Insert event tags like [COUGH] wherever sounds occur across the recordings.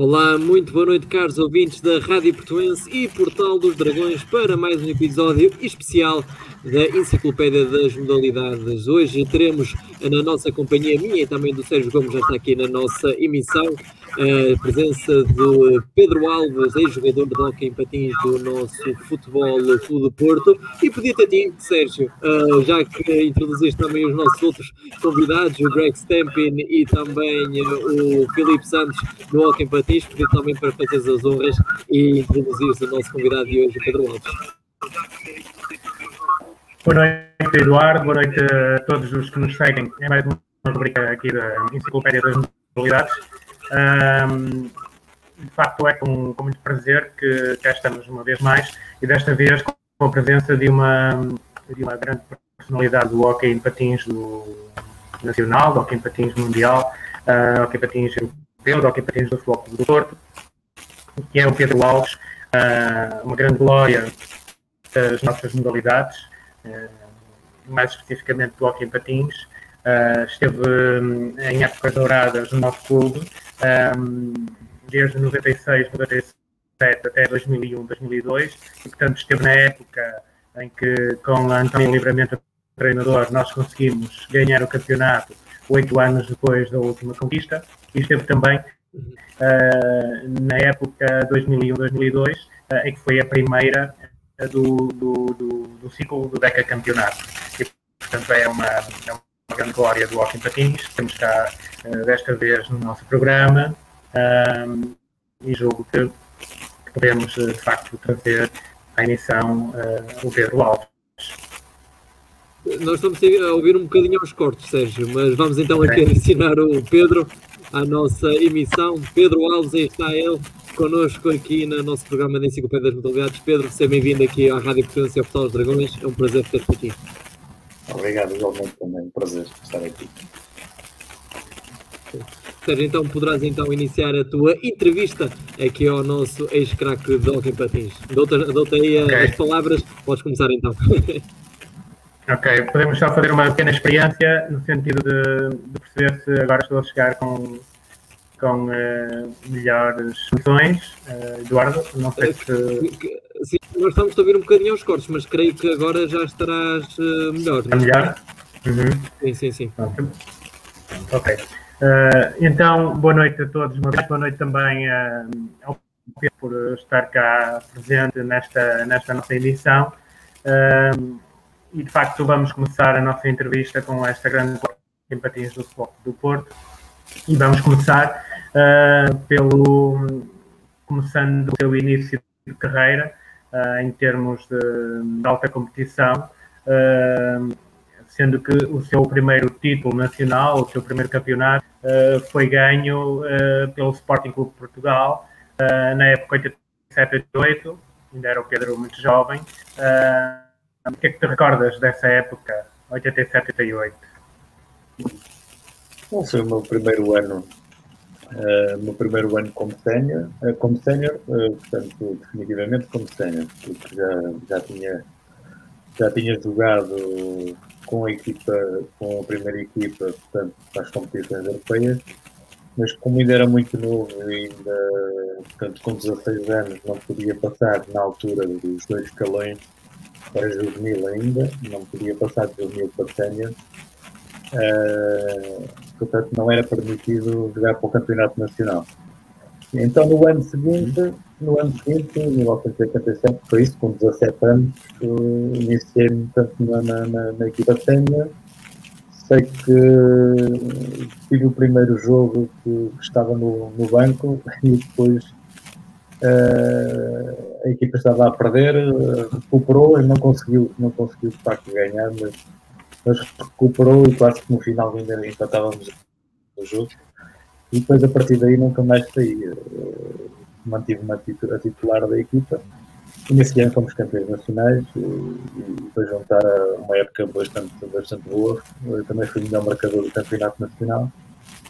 Olá, muito boa noite, caros ouvintes da Rádio Portuense e Portal dos Dragões, para mais um episódio especial da Enciclopédia das Modalidades. Hoje teremos na nossa companhia, minha e também do Sérgio Gomes, já está aqui na nossa emissão, a presença do Pedro Alves, ex-jogador de hockey em patins do nosso Futebol Clube Porto. E pedir-te a ti, Sérgio, uh, já que introduziste também os nossos outros convidados, o Greg Stampin e também uh, o Filipe Santos do hockey em patins, pedir também para fazeres as honras e introduzir o nosso convidado de hoje, Pedro Alves. Boa noite, Eduardo. Boa noite a todos os que nos seguem. É mais uma rubrica aqui da Enciclopédia das Modalidades. Um, de facto, é com, com muito prazer que cá estamos uma vez mais e desta vez com a presença de uma, de uma grande personalidade do hockey em patins do nacional, do hockey em patins mundial, uh, hockey em patins europeu, do hockey em patins do Futebol do Porto, que é o Pedro Alves, uh, uma grande glória das nossas modalidades, uh, mais especificamente do hockey em patins. Uh, esteve um, em épocas douradas no nosso clube um, desde 96, 97 até 2001, 2002, e portanto esteve na época em que com António Livramento treinador nós conseguimos ganhar o campeonato oito anos depois da última conquista, e esteve também uh, na época 2001-2002, uh, em que foi a primeira do, do, do, do, ciclo do Deca Campeonato. E, portanto, é uma, é grande glória do Hockey Patins, temos cá uh, desta vez no nosso programa um, e julgo que podemos de facto trazer à emissão uh, o Pedro Alves. Nós estamos a ouvir um bocadinho aos cortes, Sérgio, mas vamos então aqui adicionar o Pedro à nossa emissão. Pedro Alves, aí está ele, connosco aqui no nosso programa de Enciclopédia das Modalidades. Pedro, seja bem-vindo aqui à Rádio Potência Portal dos Dragões. É um prazer ter-te aqui. Obrigado, igualmente também. Um prazer estar aqui. Sérgio, então poderás então iniciar a tua entrevista aqui ao nosso ex-craque de Hockey Patins. Dou-te dou aí okay. as palavras, podes começar então. [LAUGHS] ok, podemos só fazer uma pequena experiência no sentido de, de perceber se agora estou a chegar com, com uh, melhores soluções. Uh, Eduardo, não sei se. Sim, nós estamos a ouvir um bocadinho aos cortes, mas creio que agora já estarás uh, melhor. Está melhor? Uhum. Sim, sim, sim. Ok. Uh, então, boa noite a todos, boa noite também uh, ao Pedro por estar cá presente nesta, nesta nossa edição. Uh, e de facto, vamos começar a nossa entrevista com esta grande empatias do Futebol do Porto. E vamos começar pelo começando o seu início de carreira em termos de, de alta competição sendo que o seu primeiro título nacional, o seu primeiro campeonato, uh, foi ganho uh, pelo Sporting Clube de Portugal, uh, na época 87-88, ainda era o Pedro muito jovem. o que é que te recordas dessa época, 87-88? Foi o meu primeiro ano, uh, meu primeiro ano como sénior, uh, como sénior, uh, portanto, definitivamente como sénior, porque já, já tinha já tinha jogado com a equipa, com a primeira equipa, portanto, para as competições europeias, mas como ainda era muito novo ainda, portanto, com 16 anos não podia passar na altura dos dois escalões para juvenil ainda, não podia passar de juvenil para sénior, uh, portanto não era permitido jogar para o campeonato nacional. Então no ano seguinte, no ano seguinte, em 1987, foi isso, com 17 anos, iniciei-me na, na, na, equipa sénior. Sei que tive o primeiro jogo que, que estava no, no, banco [LAUGHS] e depois uh, a equipa estava a perder, recuperou e não conseguiu, não conseguiu de facto ganhar, mas, mas recuperou e quase que no final ainda empatávamos o jogo e depois a partir daí nunca mais saí. Mantive-me a titular da equipa e nesse ano fomos campeões nacionais e, e depois juntar uma época bastante, bastante boa. Eu também fui melhor marcador do campeonato nacional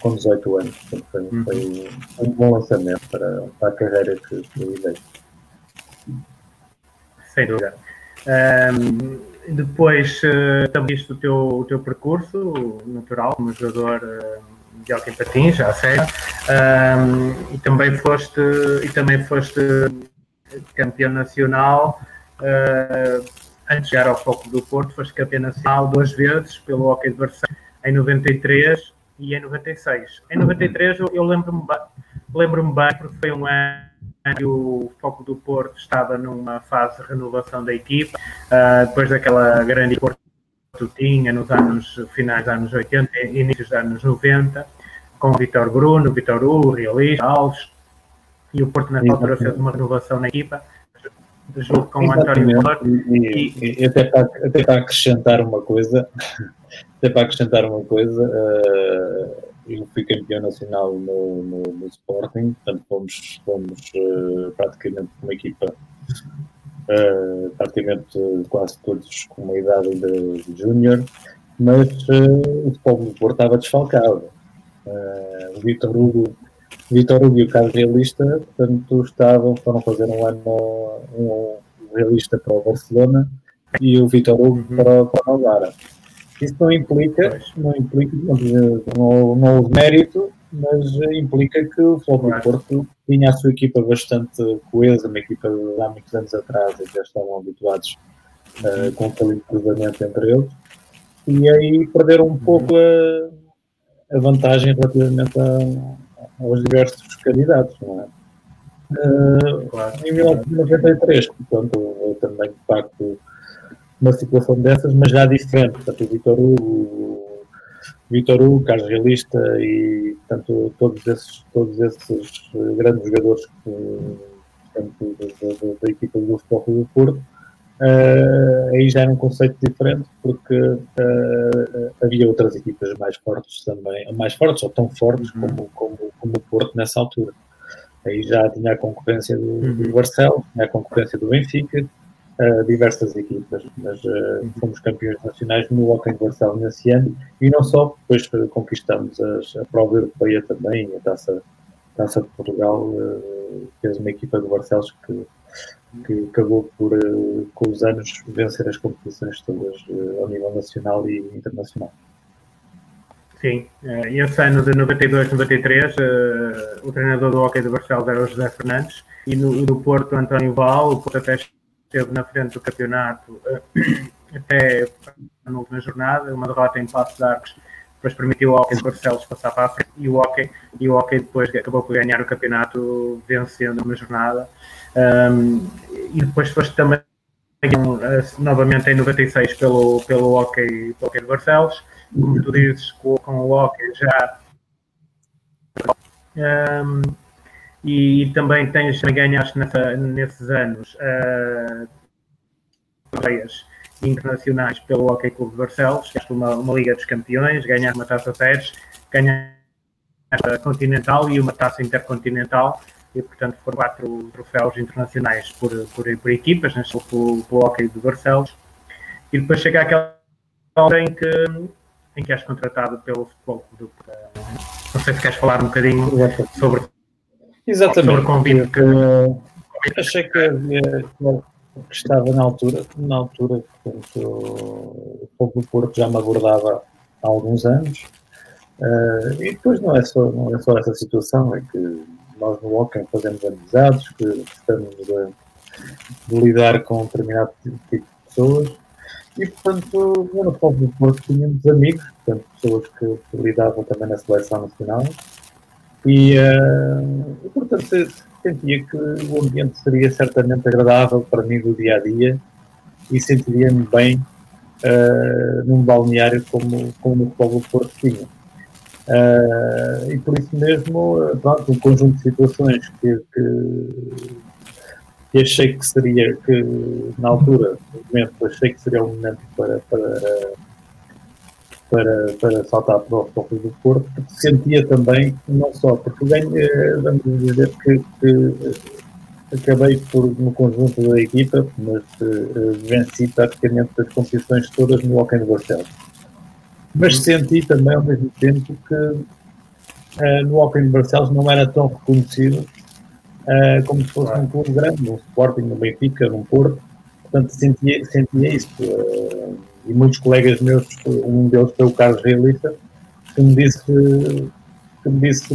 com 18 anos. Portanto, foi, uhum. foi um bom lançamento para, para a carreira que, dei. Sem dúvida. Um, depois, uh, também visto o teu, o teu percurso natural como jogador uh, de hockey patins, já sei. E também foste e também foste campeão nacional uh, antes de chegar ao foco do Porto, foste campeão nacional duas vezes pelo hockey de Barcelona em 93 e em 96. Em 93 eu, eu lembro-me bem, lembro bem porque foi um ano o Foco do Porto estava numa fase de renovação da equipa, uh, depois daquela grande Porto tinha nos anos finais dos anos 80 e inícios dos anos 90, com o Vitor Bruno, Vitor Hugo, Realista, Alves, e o Porto nessa altura fez uma renovação na equipa, junto com o António. E, e, e, até, para, até para acrescentar uma coisa, [LAUGHS] até para acrescentar uma coisa, uh, eu fui campeão nacional no, no, no Sporting, portanto fomos, fomos uh, praticamente uma equipa uh, praticamente quase todos com uma idade de, de júnior, mas uh, o povo do Porto estava desfalcado. O Vitor Hugo, Vitor Hugo e o Carlos Realista, portanto, estavam, foram fazer um ano um, realista para o Barcelona e o Vitor Hugo uhum. para, para o Lara. Isso não implica, não implica, não, não houve mérito, mas implica que o Futebol do Porto tinha a sua equipa bastante coesa, uma equipa de há muitos anos atrás, e já estavam habituados uh, com aquele cruzamento entre eles, e aí perderam um pouco a, a vantagem relativamente a, aos diversos candidatos, não é? Uh, claro. Em 1993, portanto, também de facto uma situação dessas, mas já diferente. Portanto, o Vitor Hugo, Vitor Hugo, Carlos Realista e portanto, todos, esses, todos esses grandes jogadores que, portanto, da, da, da, equipa do Futebol do Porto, uh, aí já era um conceito diferente, porque uh, havia outras equipas mais fortes também, mais fortes ou tão fortes uhum. como, como, como o Porto nessa altura. Aí já tinha a concorrência do, uhum. do Barcelos, tinha a concorrência do Benfica, uh, diversas equipas, mas uh, fomos campeões nacionais no Hockey de Barcelona nesse ano e não só, depois conquistamos as, a prova europeia também, a taça, taça de Portugal, uh, fez uma equipa de Barcelos que, que acabou por, uh, com os anos, vencer as competições todas ao nível nacional e internacional. Sim, e esse ano de 92, 93, o treinador do Hockey de Barcelos era o José Fernandes e no, do Porto, António Val, o Porto até esteve na frente do campeonato eh, [CLEARS THROAT] até na última jornada, uma derrota em Passos de Arcos, depois permitiu ao Hockey de Barcelos passar para a frente e o Hockey, e o Hockey depois acabou por ganhar o campeonato vencendo uma jornada. Um, e depois foste também novamente em 96 pelo, pelo Hockey, pelo hockey de Barcelos, como tu dizes, com, com o Hockey já. Um, e também tens, ganhaste nessa, nesses anos uh, internacionais pelo Hockey Clube de Barcelos, ganhaste uma, uma Liga dos Campeões, ganhaste uma taça Pérez, ganhaste a Continental e uma taça Intercontinental. E portanto foram quatro troféus internacionais por, por, por equipas, né, pelo, pelo Hockey de Barcelos. E depois chega aquela hora em que em que és contratado pelo futebol do não sei se queres falar um bocadinho sobre Exatamente. Convite que... Achei que, havia, que estava na altura, na altura, portanto, o Fogo do Porto já me abordava há alguns anos. Uh, e depois não é, só, não é só essa situação, é que nós no Hockey fazemos amizades, que estamos a, de lidar com um determinado tipo de pessoas. E, portanto, no Fogo do Porto tínhamos amigos, portanto, pessoas que lidavam também na seleção nacional e, uh, portanto, sentia que o ambiente seria certamente agradável para mim do dia a dia e sentiria-me bem uh, num balneário como, como o Povo Porto tinha. Uh, e por isso mesmo, pronto, um conjunto de situações que, que, que, achei que seria, que na altura, momento, achei que seria um momento para, para para, para saltar para o Futebol do Porto, porque sentia também, não só, porque ganhei, vamos dizer que, que acabei por, no conjunto da equipa, mas uh, venci praticamente as competições todas no Hockey no Barcelos. Mas uhum. senti também ao mesmo tempo que uh, no Hockey no Barcelos não era tão reconhecido uh, como se fosse um clube grande, um Sporting, um Benfica, um Porto. Portanto, sentia, sentia isso e muitos colegas meus, um deles foi o Carlos Realista, que me disse que me disse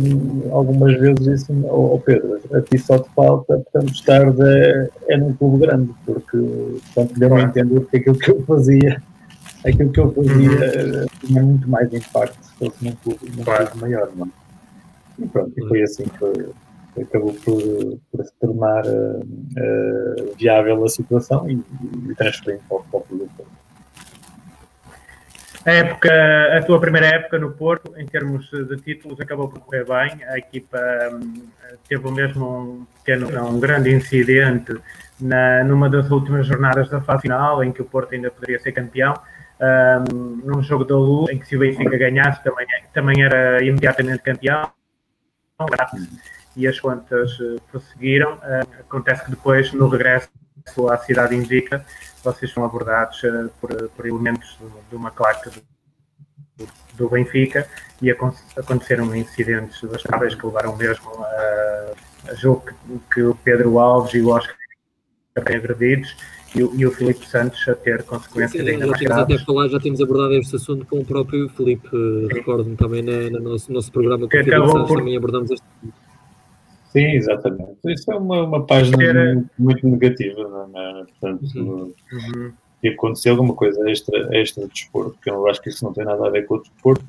algumas vezes disse oh, Pedro, a ti só te falta portanto, estar de, é num clube grande, porque portanto, deu-me a entender que aquilo que eu fazia, aquilo que eu fazia uhum. tinha muito mais impacto se fosse num clube, num claro. clube maior. Não? É? E pronto, e foi assim que acabou por, por se tornar uh, uh, viável a situação e, e transferindo para o, para o clube. A, época, a tua primeira época no Porto, em termos de títulos, acabou por correr bem. A equipa um, teve mesmo um pequeno, um grande incidente na, numa das últimas jornadas da fase final, em que o Porto ainda poderia ser campeão. Um, num jogo da Luz, em que se o Benfica ganhasse, também, também era imediatamente campeão. E as contas uh, prosseguiram. Uh, acontece que depois, no regresso à cidade indica, vocês são abordados uh, por, por, elementos de, uma claque do, do, Benfica e aconteceram incidentes bastáveis que levaram mesmo a, a jogo que, que, o Pedro Alves e o Oscar bem agredidos e, o, e o Filipe Santos a ter consequências sim, ainda mais graves. Até falar, já temos abordado este assunto com o próprio Filipe, recordo-me também no nosso, nosso programa que acabou Santos, por... também abordamos este Sim, exatamente. Isso é uma, uma página Era... muito, muito, negativa, não é? Portanto, uhum. e aconteceu alguma coisa extra, extra de desporto, que eu acho que isso não tem nada a ver com o desporto.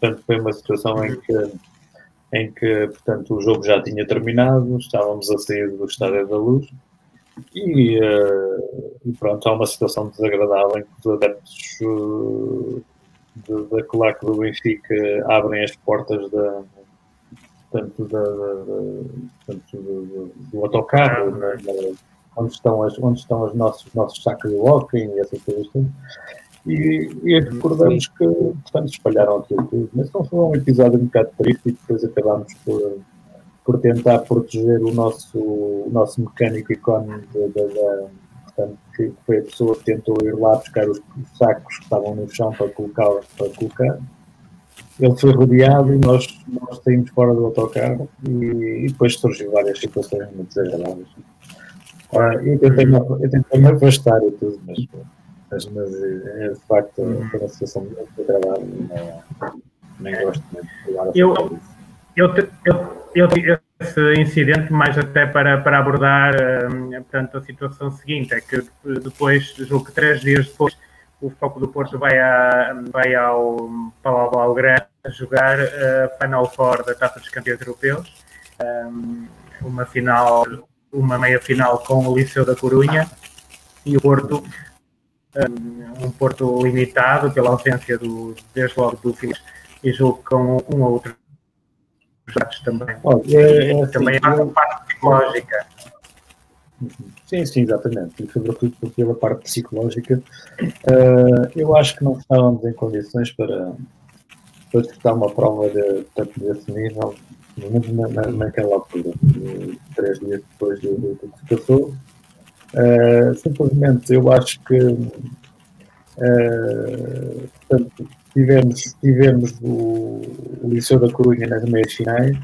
Portanto, foi uma situação em que, em que portanto, o jogo já tinha terminado, estávamos a sair do Estádio da Luz e, uh, e pronto, há uma situação desagradável em que os adeptos uh, da claque do Benfica abrem as portas da portanto, da, da, do, do, autocarro, né, onde estão, as, onde estão os nossos, nossos sacos de walking e essas coisas tudo. E, e recordamos que, portanto, espalharam aquilo tudo. Mas não foi um episódio um bocado triste e depois acabámos por, por tentar proteger o nosso, o nosso mecânico icónico portanto, que foi a pessoa que tentou ir lá buscar os, os sacos que estavam no chão para colocar, para colocar ele foi rodeado e nós, nós saímos fora do autocarro e, e depois surgiu várias situações muito desagradáveis. Ah, eu tentei, me, eu tentei me afastar e tudo, mas, mas, mas é, de facto foi uma situação muito desagradável e não, nem gosto muito de falar eu, eu, eu, eu, eu esse incidente mais até para, para abordar hum, portanto, a situação seguinte, é que depois, julgo que três dias depois o Foco do Porto vai, a, vai ao Palau a jogar a Final Four da Taça dos Campeões Europeus, uma final, uma meia final com o Liceu da Corunha e o Porto, um Porto limitado pela ausência do, desde logo do Filipe e jogo com um ou outro também. Oh, é, é assim, também há uma parte psicológica. Sim, sim, exatamente. E sobretudo pela parte psicológica, uh, eu acho que não estávamos em condições para, para disputar uma prova de, tanto desse nível, na, na, naquela altura, três dias depois do, que se passou. Uh, simplesmente eu acho que uh, portanto, tivemos, tivemos o, o Liceu da Corunha nas meias finais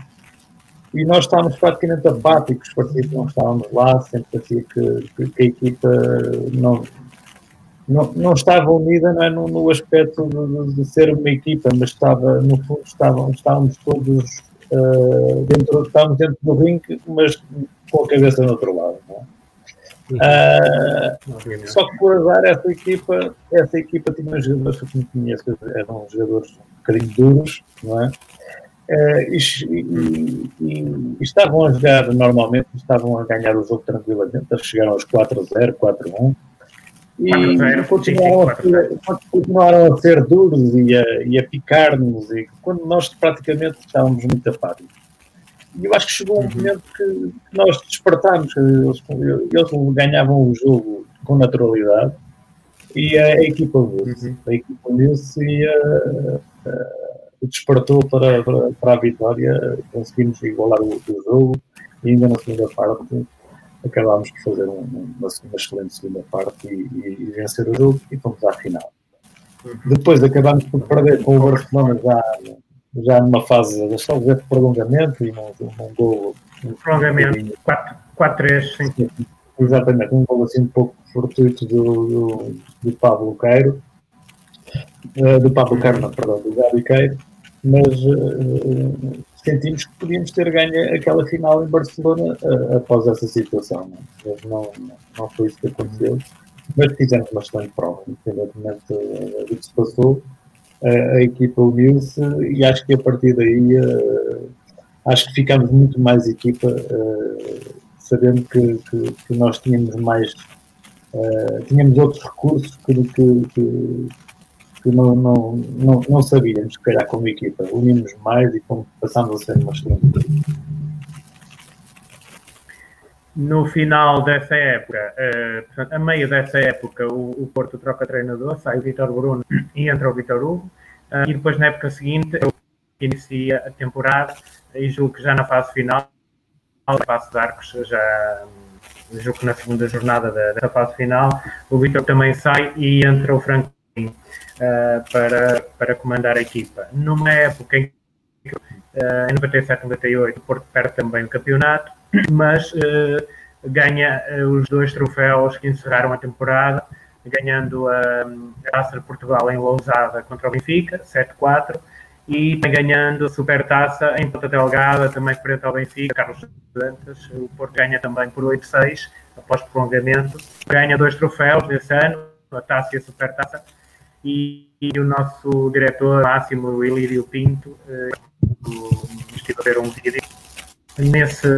e nós estávamos praticamente apáticos, parecia que não estávamos lá, sempre parecia que, que, que a equipa não, não, não estava unida não é, no, no aspecto de, de, ser uma equipa, mas estava, no fundo, estávamos, estávamos todos uh, dentro, estávamos dentro do ringue, mas com a cabeça no outro lado. Não? Uh, só que por azar essa equipa, essa equipa tinha jogadores que eu conheço, eram jogadores um bocadinho duros, não é? Uh, e, e, e, estavam a jogar normalmente, estavam a ganhar o jogo tranquilamente, chegaram aos 4-0, 4-1 e continuaram, a ser, continuaram a ser duros e a, e a picar-nos e quando nós praticamente estávamos muito apáticos. E eu acho que chegou um uhum. momento que, nós despertámos, eles, eles, ganhavam o jogo com naturalidade e a, a equipa viu-se, uhum. a equipa viu-se e a, despertou para, para, para, a vitória, conseguimos igualar o, o jogo e ainda na segunda parte acabámos por fazer um, uma, uma, excelente segunda parte e, e, e, vencer o jogo e fomos à final. Depois acabámos por perder com o Barcelona já, já numa fase de só de prolongamento e num, num gol. Prolongamento, 4-3, sim. Exatamente, um gol assim um pouco fortuito do, do, do Pablo Queiro, uh, do Pablo não, perdão, do Gabi Queiro. Mas uh, sentimos que podíamos ter ganho aquela final em Barcelona uh, após essa situação. É? mas não, não foi isso que aconteceu, mas fizemos uma excelente prova, independentemente do que se passou. a equipa uniu-se e acho que a partir daí acho que ficamos muito mais equipa, sabendo que, que, que, nós tínhamos mais tínhamos outros recursos que, que, que não, não, não, não sabíamos, se calhar, como equipa. Unimos mais e passámos a ser uma excelente No final dessa época, uh, a meio dessa época, o, o Porto troca treinador, sai o Vitor Bruno e entra o Vitor Hugo. Uh, e depois, na época seguinte, eu inicia a temporada e julgo que já na fase final, na fase de arcos, já julgo que na segunda jornada da, da fase final, o Vitor também sai e entra o Franco uh, para, para comandar a equipa. Numa época em que, uh, em 97, 98, o Porto perde também o campeonato, [CLEARS THROAT] mas uh, ganha os dois troféus que encerraram a temporada, ganhando a, Taça de Portugal em Lousada contra o Benfica, 7-4, e ganhando a Supertaça em Ponta Delgada, também frente ao Benfica, Carlos Dantas. O Porto ganha também por 8-6, após prolongamento. Ganha dois troféus nesse ano, a Taça e a Supertaça, e, e o nosso diretor máximo, Ilírio Pinto, eh, estive a ver um vídeo, nesse,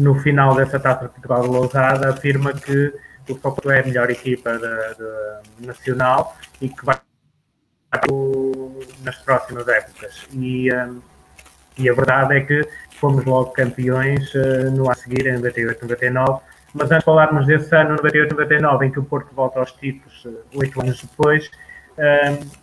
no final dessa taça de Portugal de Lousada, afirma que o Foco é a melhor equipa da, nacional e que vai nas próximas épocas. E, um, e a verdade é que fomos logo campeões uh, no ano a seguir, em 98, 99. Mas antes de falarmos desse ano, 98, 99, em que o Porto volta aos títulos uh, oito anos depois,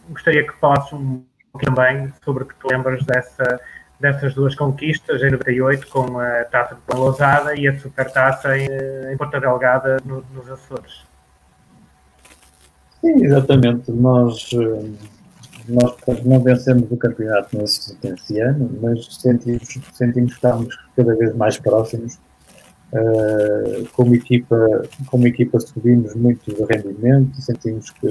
gostaria que falasses um pouquinho também sobre o que te lembras dessa, dessas duas conquistas em 98 com a taça de Lousada e a supertaça em, em Porta Delgada no, nos Açores. Sim, exatamente. Nós, nós não vencemos o campeonato nesse, nesse ano, mas sentimos, sentimos que estamos cada vez mais próximos. Uh, como, equipa, como equipa subimos muito de rendimento, sentimos que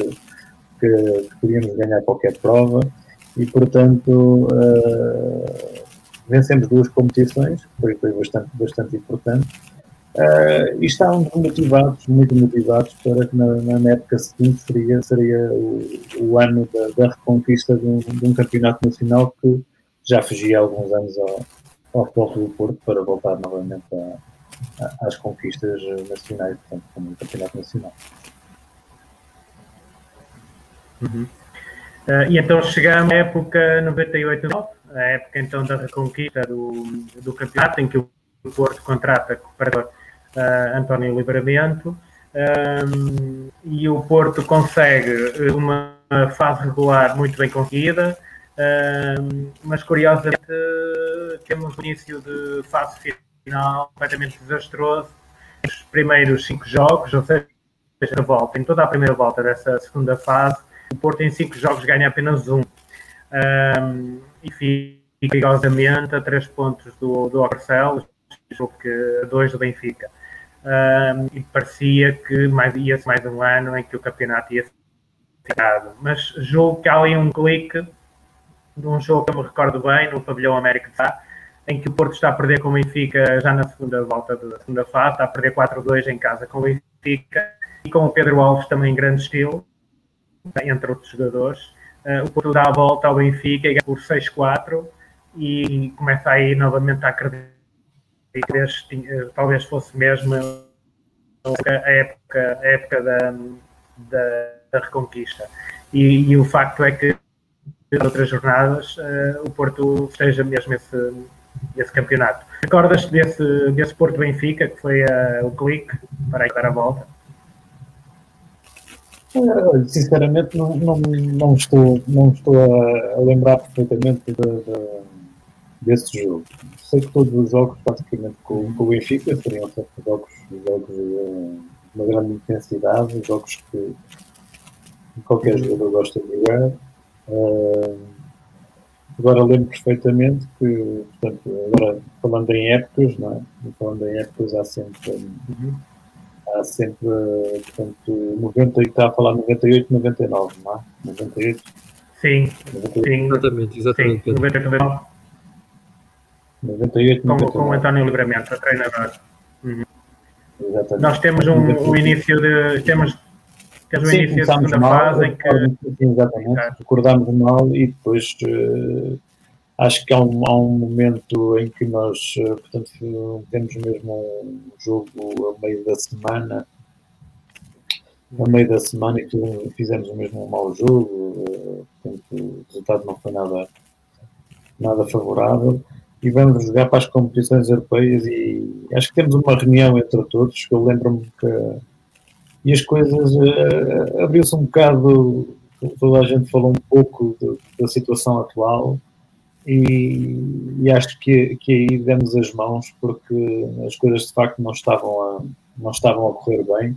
que, podíamos ganhar qualquer prova e, portanto, uh, vencemos duas competições, foi, foi bastante, bastante importante. Uh, e estávamos motivados, muito motivados, para que na, na época seguinte seria, seria o, o ano da, da reconquista de um, de um, campeonato nacional que já fugia há alguns anos ao, ao Futebol do Porto para voltar novamente a, a, às conquistas nacionais, portanto, como um campeonato nacional. Uhum. Uh, e então chegamos à época 98-9, a época então da reconquista do, do campeonato, em que o Porto contrata com o operador uh, António Livramento, um, e o Porto consegue uma fase regular muito bem conseguida, um, mas curiosamente temos o início de fase final completamente desastroso. Os primeiros cinco jogos, ou seja, a volta, em toda a primeira volta dessa segunda fase, o Porto em cinco jogos ganha apenas um. um e fica perigosamente a três pontos do, do Barcelos, jogo que dois do Benfica. Um, e parecia que mais, ia mais um ano em que o campeonato ia ser ficado. Mas julgo que há ali um clique de um jogo que eu me recordo bem, no pavilhão América de Sá, em que o Porto está a perder com o Benfica já na segunda volta da segunda fase, está a perder 4-2 em casa com o Benfica e com o Pedro Alves também em grande estilo entre outros jogadores. Uh, o Porto dá a volta ao Benfica e ganha por 6-4 e começa aí novamente a acreditar que uh, talvez fosse mesmo a época, a época da, da, da Reconquista. E, e, o facto é que em outras jornadas uh, o Porto esteja mesmo esse, esse campeonato. Recordas desse, desse Porto Benfica, que foi o clique para aí dar a volta? Sinceramente, não, não, não, estou, não estou a, a lembrar perfeitamente de, de, desse jogo. Sei que todos os jogos, praticamente com, com o Benfica, seriam sempre jogos, jogos de uma grande intensidade, jogos que qualquer jogador gosta de jogar. Uh, agora lembro perfeitamente que, portanto, agora falando em épocas, não é? Falando em épocas, há sempre. Uhum há sempre, portanto, 90, está a falar 98, 99, não é? 98. Sim, sim. Exatamente, exatamente. Sim, 98, 99. 98, Com, 99. com o António Livramento, a treinador. Exatamente. Nós temos um, um início de. Temos, temos Sim, início de começámos segunda mal, fase em que. sim, exatamente, Exato. recordámos mal e depois eh, acho que há um, há um momento em que nós, eh, portanto, temos mesmo um jogo a meio da semana, a meio da semana e fizemos mesmo um mau jogo, eh, portanto, o resultado não foi nada, nada favorável. E vamos jogar para as competições europeias e acho que temos uma reunião entre todos, que eu lembro-me que e as coisas eh, abriu-se um bocado, toda a gente falou um pouco de- da situação atual e, e acho que, que aí demos as mãos porque as coisas de facto não estavam a, não estavam a correr bem,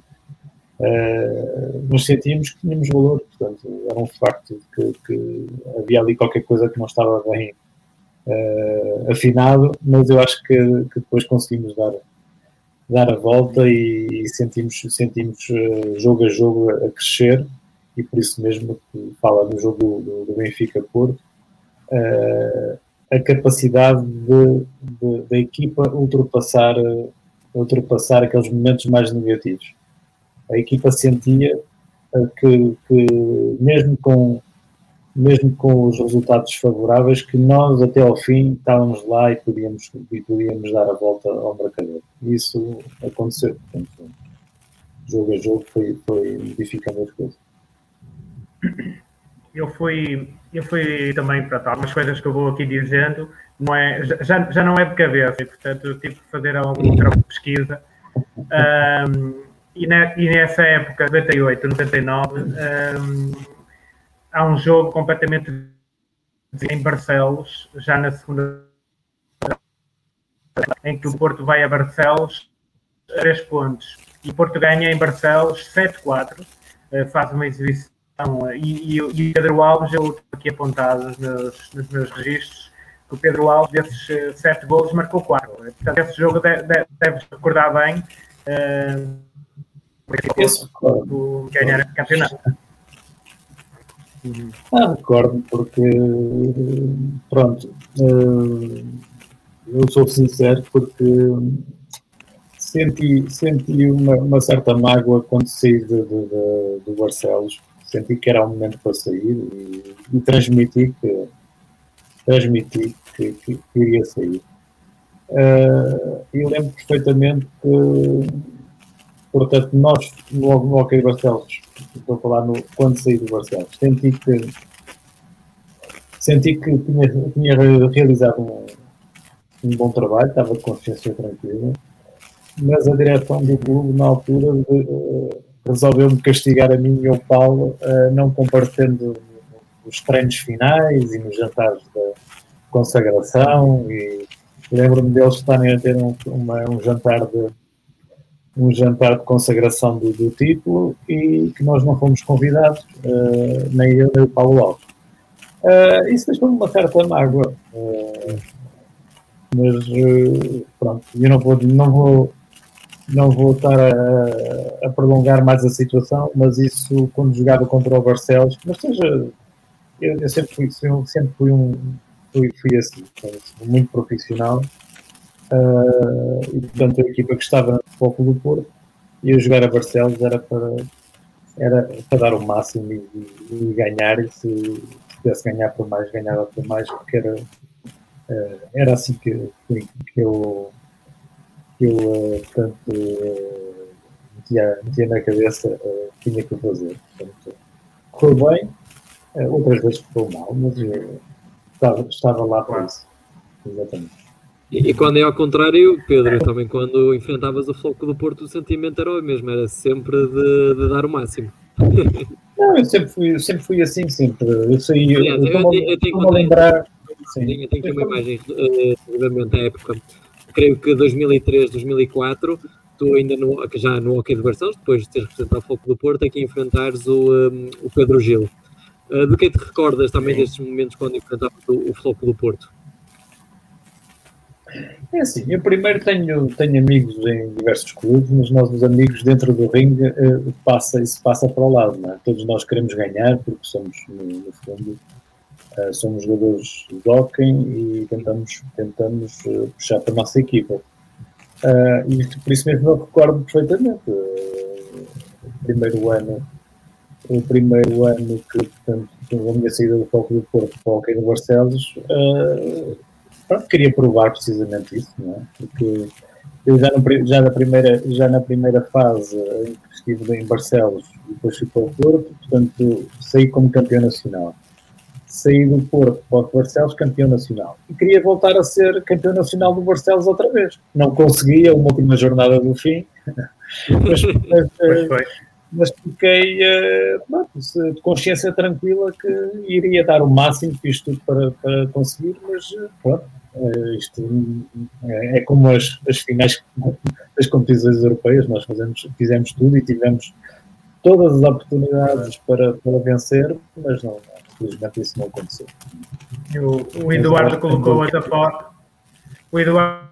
Eh, mas sentíamos que tínhamos valor, portanto era um facto que, que havia ali qualquer coisa que não estava bem eh, afinado, mas eu acho que, que depois conseguimos dar dar a volta e, sentimos, sentimos eh, jogo a jogo a, crescer e por isso mesmo que fala no jogo do, do Benfica Porto a capacidade de, de- da equipa ultrapassar eh, ultrapassar aqueles momentos mais negativos a equipa sentia eh, que, que mesmo com mesmo com os resultados favoráveis, que nós até ao fim estávamos lá e podíamos, e podíamos dar a volta ao marcador. Isso aconteceu. Portanto, jogo a jogo foi, foi modificando as coisas. Eu fui, eu fui também para tal, algumas coisas que eu vou aqui dizendo, não é, já, já não é de cabeça, e portanto eu tive que fazer alguma outra pesquisa. Ahm, e, e nessa época, 98, 99, ahm, há um jogo completamente em Barcelos, já na segunda em que o Porto vai a Barcelos, três pontos, e o Porto ganha em Barcelos 7-4, eh, faz uma exibição e, e, o- e o Pedro Alves, eu estou aqui apontado nos meus, nos meus registros, que o Pedro Alves, desses eh, sete golos, marcou quatro. Portanto, esse jogo deve, deve, deves recordar bem. eh, Esse do ganhar o campeonato. Ah, recordo, porque pronto, eh, eu sou sincero porque senti, senti uma, uma certa mágoa quando saí de, de, de- do Barcelos, senti que era o momento para sair e, e transmiti que transmiti que, que, que iria sair. Eh, e lembro perfeitamente que portanto nós no, no Hockey Barcelos estou a falar no, quando saí do Barcelos, senti que senti que tinha, tinha realizado um, um bom trabalho, estava de consciência tranquila, mas a direção do clube na altura eh, resolveu-me castigar a mim e ao Paulo, eh, não comparecendo nos treinos finais e nos jantares da consagração e lembro-me deles estarem a ter um, uma- um jantar de um jantar de consagração do, do título e que nós não fomos convidados, eh, nem eu nem o Paulo Alves. Eh, isso deixou-me uma certa mágoa, eh, mas pronto, eu não vou, não vou, não vou estar a, a prolongar mais a situação, mas isso quando jogava contra o Barcelos, mas seja, eu, eu sempre fui, eu sempre fui um fui, fui assim, portanto, muito profissional Uh, e portanto a equipa que estava no foco do Porto ia jogar a Barcelos era para, era para dar o máximo e, e- e ganhar e se, se pudesse ganhar por mais, ganhava por mais, porque era, uh, era assim que, que, que eu, eu uh, portanto, uh, metia, metia na cabeça que tinha que fazer. Portanto, correu bem, outras vezes correu mal, mas eu estava, estava lá para isso. Exatamente. E, e quando é ao contrário, Pedro, também quando enfrentavas o Floco do Porto, o sentimento era o mesmo, era sempre de, de dar o máximo. Não, eu sempre fui, eu sempre fui assim, sempre. Eu saí, eu eu eu estou-me a lembrar. Sim. Tenho, tenho aqui uma imagem eh, relativamente à época, creio que 2003, 2004, tu ainda no, já no Hockey de Barcelos, depois de teres representado o Floco do Porto, aqui enfrentares o, um, o Pedro Gil. Uh, do que te recordas também destes momentos quando enfrentavas o, o Floco do Porto? É assim, eu primeiro tenho, tenho amigos em diversos clubes, mas nós, os amigos dentro do ringue, eh, passa, isso passa para o lado, é? Todos nós queremos ganhar, porque somos, no, no fundo, uh, somos jogadores de hockey e tentamos, tentamos uh, puxar para a nossa equipa. Uh, e por isso mesmo eu recordo perfeitamente. o primeiro ano, o primeiro ano que, portanto, a minha saída do Foco do Porto para o Hockey no Barcelos, pronto, queria provar precisamente isso, não é? Porque eu já, no, já, na primeira, já na primeira fase em que estive em Barcelos e depois fui para o Porto, portanto, saí como campeão nacional. Saí do Porto para o Barcelos campeão nacional. E queria voltar a ser campeão nacional do Barcelos outra vez. Não conseguia, uma última jornada do fim. [LAUGHS] mas, mas, mas fiquei uh, de consciência tranquila que iria dar o máximo, fiz tudo para, para conseguir, mas pronto, Uh, isto é, é como as, as finais [LAUGHS] das competições europeias, nós fazemos, fizemos tudo e tivemos todas as oportunidades para, para vencer, mas não, infelizmente isso não aconteceu. O, o Eduardo colocou essa foto. O Eduardo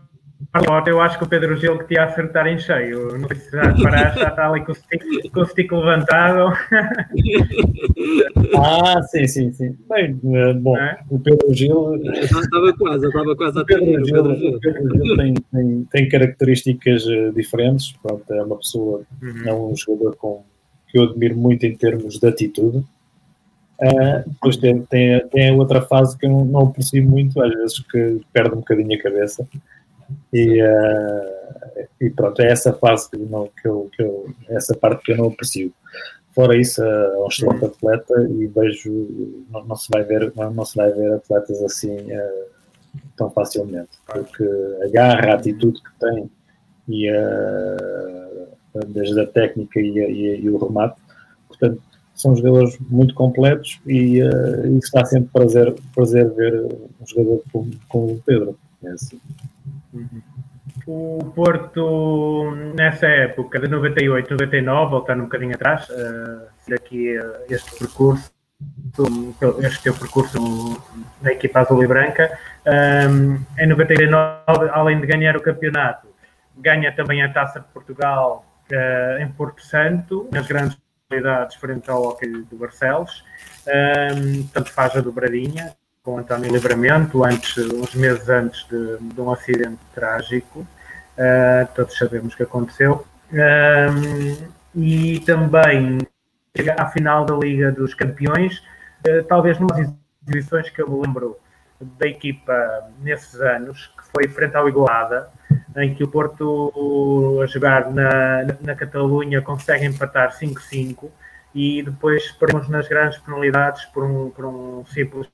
eu acho que o Pedro Gil que te ia acertar em cheio. Não sei se já paraste, já está ali com o stick, com o stick levantado. [LAUGHS] ah, sim, sim, sim. Bem, eh, bom, é? o Pedro Gil. Estava quase, estava quase a ter. Pedro Gil, o Pedro Gil tem, tem, tem, características eh, diferentes. Pronto, é uma pessoa, uhum. é um jogador com, que eu admiro muito em termos de atitude. Uh, depois tem, tem, tem outra fase que eu não, não percebo muito, às vezes que perde um bocadinho a cabeça. E, uh, e pronto, é essa fase que, não, que, eu, que eu, essa parte que eu não aprecio. Fora isso, é um excelente atleta e vejo, não, não, se vai ver, não, não, se vai ver atletas assim uh, tão facilmente, porque a garra, a atitude que tem e desde a técnica e, a, e, e, o remate, portanto, são jogadores muito completos e, uh, está sempre prazer, prazer ver um jogador como, como o Pedro. É assim. O Porto, nessa época de 98, 99, voltando um bocadinho atrás, uh, daqui uh, este percurso, este teu percurso na equipa azul e branca, um, eh, em 99, além de ganhar o campeonato, ganha também a Taça de Portugal uh, em Porto Santo, nas grandes qualidades frente ao Hockey do Barcelos, um, tanto faz a dobradinha, com António Livramento, antes, uns meses antes de, de um acidente trágico, uh, todos sabemos o que aconteceu, uh, e também chega à final da Liga dos Campeões, uh, talvez numas exibições que eu me lembro da equipa nesses anos, que foi frente ao Igualada, em que o Porto, a jogar na, na Catalunha, consegue empatar 5-5 e depois perdemos nas grandes penalidades por um, por um simples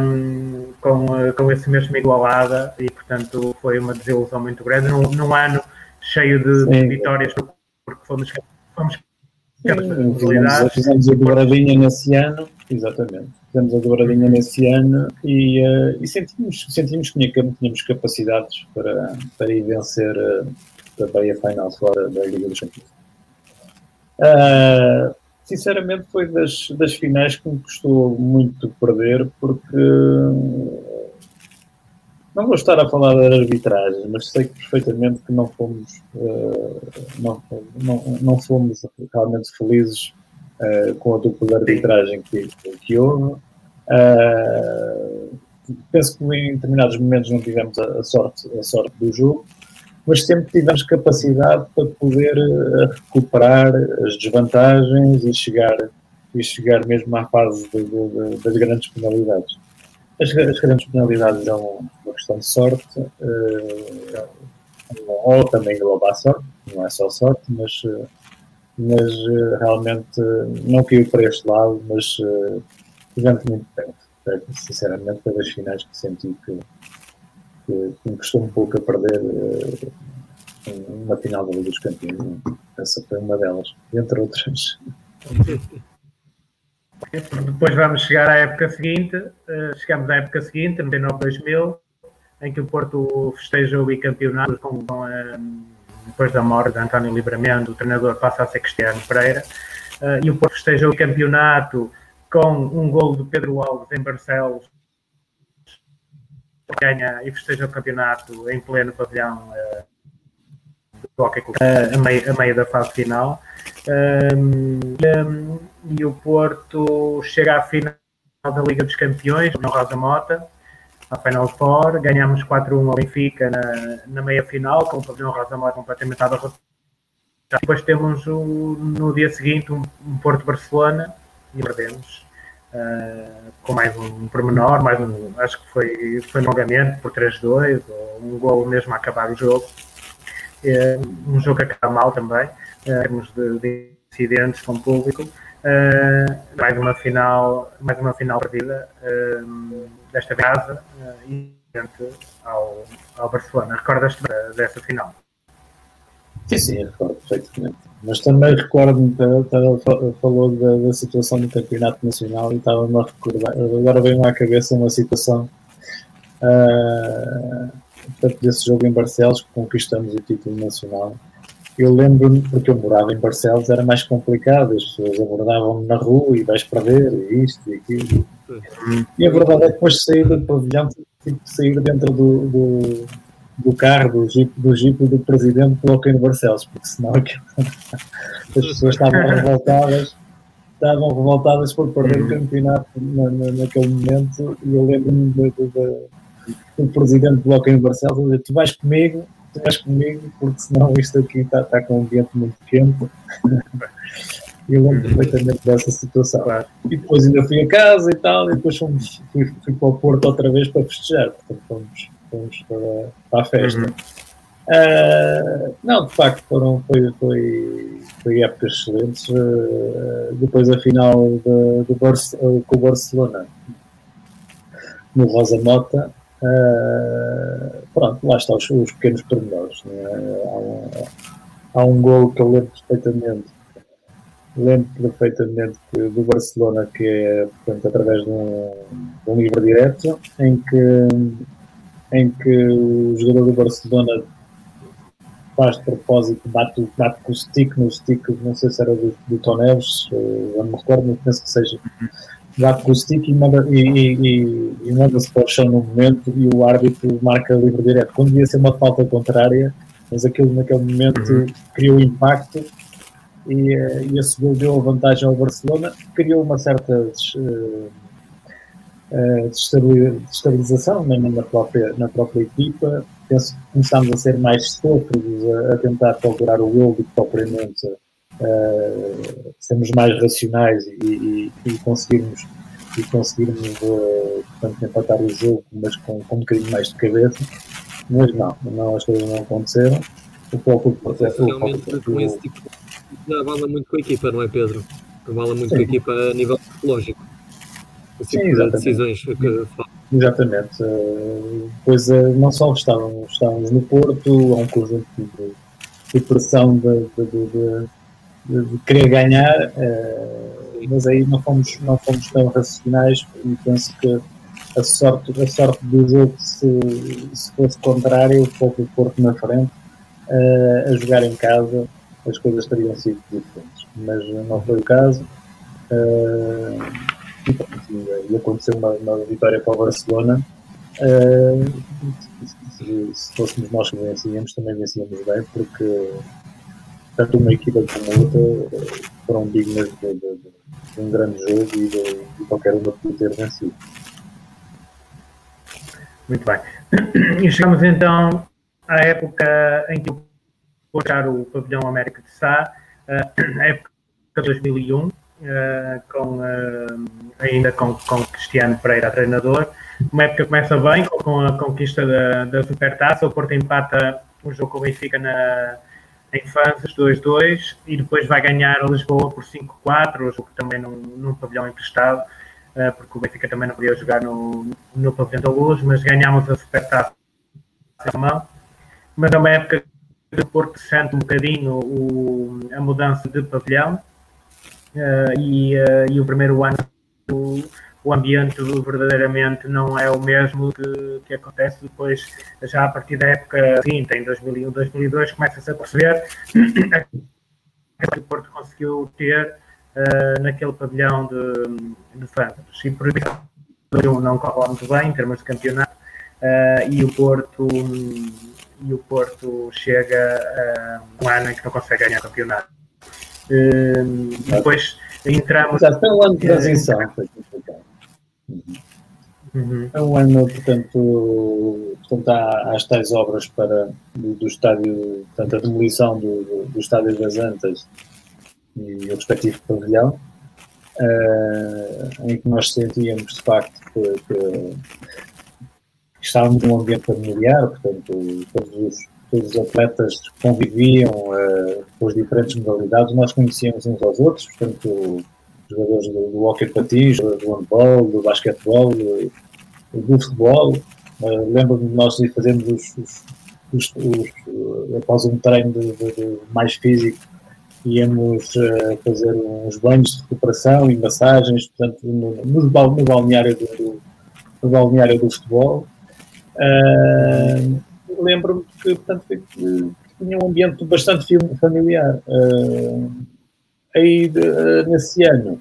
um, com, com esse mesmo igualada e, portanto, foi uma desilusão muito grande num, num ano cheio de, de vitórias, porque fomos, fomos Sim, fizemos, fizemos a dobradinha nesse ano, exatamente. Fizemos a dobradinha nesse ano e, uh, e sentimos, sentimos que tínhamos capacidades para, para ir vencer uh, também a final fora da Liga dos Campeões. Uh, sinceramente foi das, das finais que me custou muito perder, porque não vou estar a falar da arbitragem, mas sei perfeitamente que não fomos, uh, não, não, não fomos realmente felizes uh, com a dupla de arbitragem que, que houve. Uh, penso que em determinados momentos não tivemos a, a, sorte, a sorte do jogo, mas sempre tivemos capacidade para poder eh, recuperar as desvantagens e chegar, e chegar mesmo à fase de, de, das grandes penalidades. As, as, grandes penalidades é uma questão de sorte, uh, ou também engloba a sorte, não é só sorte, mas, eh, mas uh, realmente não caiu para este lado, mas uh, muito perto. Sinceramente, das finais que senti que que, que me custou um pouco a perder uh, na final da Liga dos Campeões. Essa foi uma delas, entre outras. [LAUGHS] Depois vamos chegar à época seguinte, chegamos à época seguinte, 99-2000, em que o Porto festeja o bicampeonato com, com uh, depois da morte de António Livramento, o treinador passa a ser Cristiano Pereira, uh, e o Porto festeja o campeonato com um gol de Pedro Alves em Barcelos ganha e festeja o campeonato em pleno pavilhão do Hockey uh, a, meio, a meio da fase final. Um, e, um, e, o Porto chega à final da Liga dos Campeões, no Rosa Mota, à Final Four. Ganhamos 4-1 ao Benfica na, na meia final, com o pavilhão Rosa Mota completamente abarrotado. Depois temos o, no dia seguinte um, um Porto-Barcelona e perdemos. Uh, com mais um pormenor, mais um, acho que foi, foi longamente por 3-2, ou um gol mesmo a acabar o jogo. É, um jogo que acaba mal também, em termos de, de incidentes com o público. Uh, mais uma final, mais uma final perdida desta casa uh, e ao, ao Barcelona. Recordas-te dessa final? Sim, sim, recordo perfeitamente. Mas também recordo-me, falou da, da, situação do Campeonato Nacional e estava-me a recordar, agora veio-me à cabeça uma situação uh, desse jogo em Barcelos, que conquistamos o título nacional. Eu lembro-me, porque eu morava em Barcelos, era mais complicado, as pessoas abordavam-me na rua e vais perder, e isto e aquilo. E a verdade é que depois de sair do pavilhão, tive que sair dentro do, do do carro, do jeep, do jeep do presidente coloquei no Barcelos, porque senão [LAUGHS] as pessoas estavam revoltadas, estavam revoltadas por perder o campeonato na, na, naquele momento e eu lembro-me do presidente coloquei no Barcelos dizer, tu vais comigo, tu vais comigo, porque senão isto aqui está, está com um ambiente muito quente. eu lembro perfeitamente dessa situação. E depois ainda fui a casa e tal, e depois fomos, fui, fui para o Porto outra vez para festejar. Portanto, fomos, fomos para, para a festa. Uhum. Uh, não, de facto, foram, foi, foi, foi épocas excelentes. Uh, depois a final de, de Barce, uh, com o Barcelona no Rosa Mota. Pronto, lá estão os, os pequenos pormenores. Né? Há, um, há um gol que eu lembro perfeitamente lembro perfeitamente que, do Barcelona, que é portanto, através de um, de um livro direto, em que em que o jogador do Barcelona faz de propósito, bate, bate com o stick no stick, não sei se era do, do Toneves, não me recordo, mas penso que seja. Bate com o stick e manda-se e, e, e manda para o chão no momento e o árbitro marca livre direto. Quando devia ser uma falta contrária, mas aquilo naquele momento uhum. criou impacto e, eh, e esse gol deu a vantagem ao Barcelona, criou uma certa uh, uh, destabilização né, na, própria, na própria equipa. Penso que começámos a ser mais sófregos a, a, tentar procurar o gol do que propriamente uh, sermos mais racionais e, e, e conseguirmos, e conseguirmos uh, portanto, empatar o jogo, mas com, com um bocadinho mais de cabeça. Mas não, não as coisas não aconteceram. O foco Realmente, com esse tipo de muito com a equipa, não é, Pedro? Abala muito Sim. com a equipa a nível psicológico. Sim, exatamente. decisões que Exatamente. Uh, pois não só estávamos, estávamos no Porto, há um conjunto de, de pressão de, de, de, de, querer ganhar, uh, mas aí não fomos, não fomos tão racionais e penso que a sorte, a sorte do jogo, se, se fosse contrário, fosse o Porto na frente, a jogar em casa, as coisas teriam sido diferentes. Mas não foi o caso. Uh, e, aconteceu uma, uma, vitória para o Barcelona. Uh, se, se, fôssemos nós que vencíamos, também vencíamos bem, porque tanto uma equipa como outra foram dignas de, de, de, um grande jogo e de, de qualquer uma poder vencido. Muito bem. E chegamos então à época em que o puxar o pavilhão América de Sá, a época de 2001, uh, com, uh, ainda com, com Cristiano Pereira, treinador. Uma época começa bem, com a conquista da, da Supertaça, o Porto empata o jogo com o Benfica na, em Fanzas 2-2 e depois vai ganhar a Lisboa por 5-4, o jogo também num, num pavilhão emprestado, uh, porque o Benfica também não podia jogar no, no pavilhão da Luz, mas ganhámos a Supertaça à mão. Mas é uma época o Porto sente um bocadinho o, a mudança de pavilhão, uh, e, uh, e, o primeiro ano o, o, ambiente verdadeiramente não é o mesmo que, que, acontece depois, já a partir da época seguinte, em 2001, 2002, começa-se a perceber [COUGHS] que o Porto conseguiu ter uh, naquele pavilhão de, de fãs. E por isso não corre muito bem em termos de campeonato. uh, e o Porto e o Porto chega uh, um ano em que não consegue ganhar o campeonato. Uh, depois entramos. Exato, foi um ano de transição. Uhum. É um ano, portanto, portanto há, há as tais obras para, do, do estádio, portanto, a demolição do, do, do estádio das Antas e o respectivo pavilhão, uh, em que nós sentíamos de facto que, que estávamos num ambiente familiar, portanto, todos os, todos os atletas conviviam uh, com as diferentes modalidades, nós conhecíamos uns aos outros, portanto, jogadores do, do hockey patins, do handball, do basquetebol, do, do futebol. Uh, Lembro-me de nós fazermos os, os, os, os, após um treino de, de, de mais físico, íamos uh, fazer uns banhos de recuperação e massagens, portanto, no, no, no balneário do, no balneário do futebol. Uh, Lembro-me que, portanto, que, tinha um ambiente bastante familiar. Uh, aí, de, nesse ano,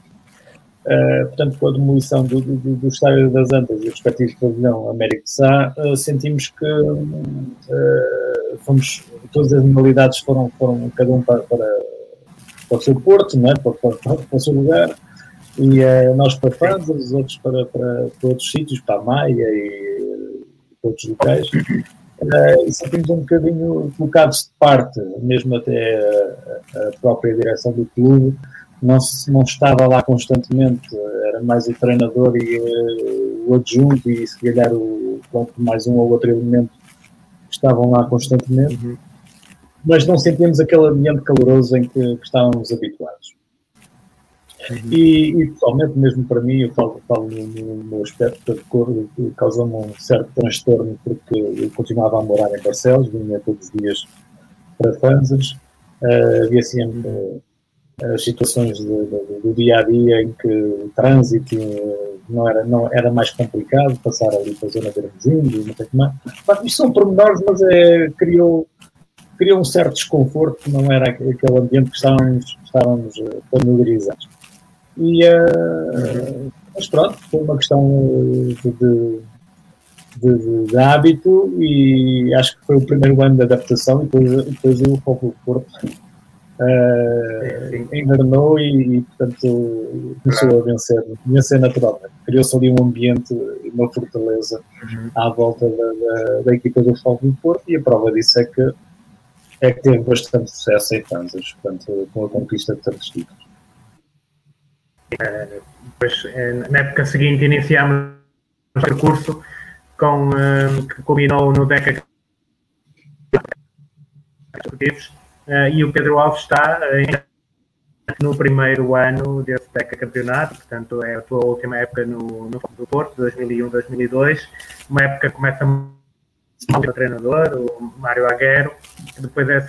Uh, portanto, com a demolição do, do, do Estádio das Antas e o respectivo pavilhão Américo de Sá, uh, sentimos que uh, fomos, todas as modalidades foram, foram cada um para, para, para o seu porto, né? para, para, para, o seu lugar, e nós para França, os outros para, para, para, outros sítios, para a Maia e outros locais. E sentimos um bocadinho colocados de parte, mesmo até a, a própria direção do clube, não, não estava lá constantemente, era mais o treinador e uh, o adjunto e se calhar o, pronto, mais um ou outro elemento que estavam lá constantemente, uhum. mas não sentíamos aquele ambiente caloroso em que, que estávamos habituados. Uhum. E, e, pessoalmente, mesmo para mim, eu falo, falo no, no aspecto de cor, causou-me um certo transtorno porque eu continuava a morar em Barcelos, vinha todos os dias para Fanzas, uh, havia sempre uh, as situações de, de, do dia a dia em que o trânsito eh, não era, não, era mais complicado, passar ali para a zona de Hermesinho, não sei como é. Isto são pormenores, mas é, criou, criou um certo desconforto, não era aquele ambiente que estávamos, estávamos familiarizados. E, uh, mas pronto, foi uma questão de, de, de, de, hábito e acho que foi o primeiro ano de adaptação e depois, depois o Foco Porto uh, enganou e, e, portanto, começou a vencer, vencer naturalmente. Criou-se ali um ambiente e uma fortaleza uhum. à volta da, da, da equipa do Futebol do Porto e a prova disso é que, é que teve bastante sucesso em Kansas, portanto, com a conquista de tantos títulos. Depois, eh, na época seguinte, iniciámos o percurso com, uh, que culminou no DECA uh, e o Pedro Alves está no primeiro ano desse DECA campeonato, portanto é a tua última época no, no do Porto, 2001-2002, uma época que começa o treinador, o Mário Aguero, depois é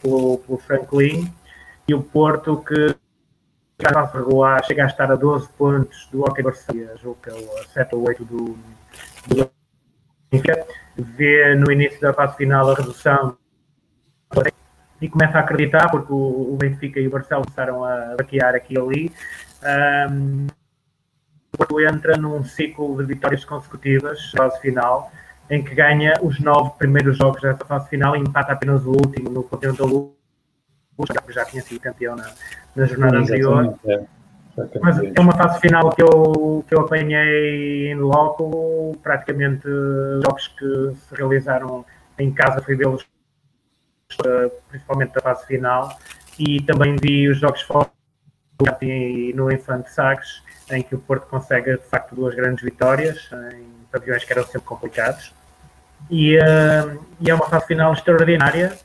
pelo, pelo Franklin, e o Porto que regular chega a estar a 12 pontos do Hockey Barcelona, julgo que é o 7 ou 8 do, do vê no início da fase final a redução e começa a acreditar, porque o, Benfica e o Barcelona começaram a vaquear aqui e ali. Um, o Porto entra num ciclo de vitórias consecutivas, fase final, em que ganha os nove primeiros jogos dessa fase final e empata apenas o último no Continental que já tinha sido campeão na, na jornada anterior. É. Mas é uma fase final que eu, que eu apanhei em loco, praticamente jogos que se realizaram em casa, fui vê-los principalmente da fase final, e também vi os jogos fora no Infante Sagres, em que o Porto consegue de facto duas grandes vitórias em pavilhões que eram sempre complicados. E, uh, e é uma fase final extraordinária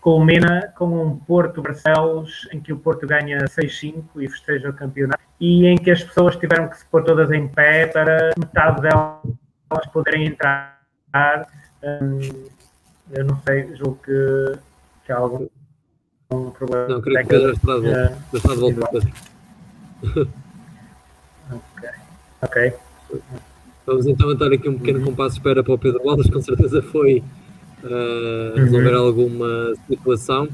que culmina com um Porto Barcelos em que o Porto ganha 6-5 e festeja o campeonato e em que as pessoas tiveram que se pôr todas em pé para metade delas poderem entrar. Um, eu não sei, julgo que, que há algum um problema. Não, creio que Pedro está de volta. Uh, está de volta. ok. Ok. Vamos então entrar aqui um pequeno uhum. compasso de espera para o Pedro Wallace, com certeza foi uh, resolver uhum. alguma situação.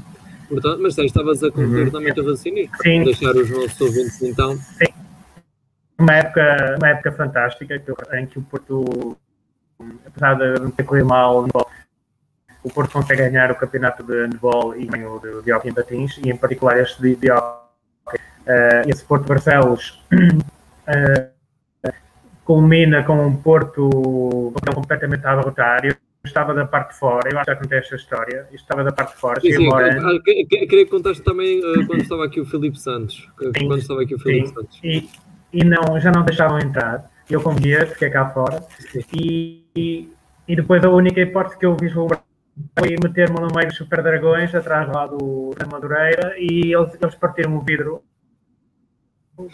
Portanto, mas estavas a concluir uhum. também o teu raciocínio. Sim. Deixar os nossos ouvintes então. Sim. Uma época, uma época fantástica em que o Porto apesar de não ter corrido mal, o Porto consegue ganhar o campeonato de handball e o de, de hockey em patins, e em particular este de, de hockey. Uh, esse Porto Barcelos uh, [CLEARS THROAT] culmina com um Porto completamente a. Estava da parte de fora, eu acho que já contei esta história. estava da parte de fora. Sim, sim, ah, queria que contaste também uh, quando estava aqui o Filipe Santos. Sim, quando estava aqui o Filipe Santos. E, e não, já não deixavam entrar. Eu, como guia, fiquei cá fora. E, e, e, depois a única hipótese que eu vislumbrar foi meter-me no meio dos Super Dragões, atrás lá do da Madureira, e eles, eles partiram o vidro. Um,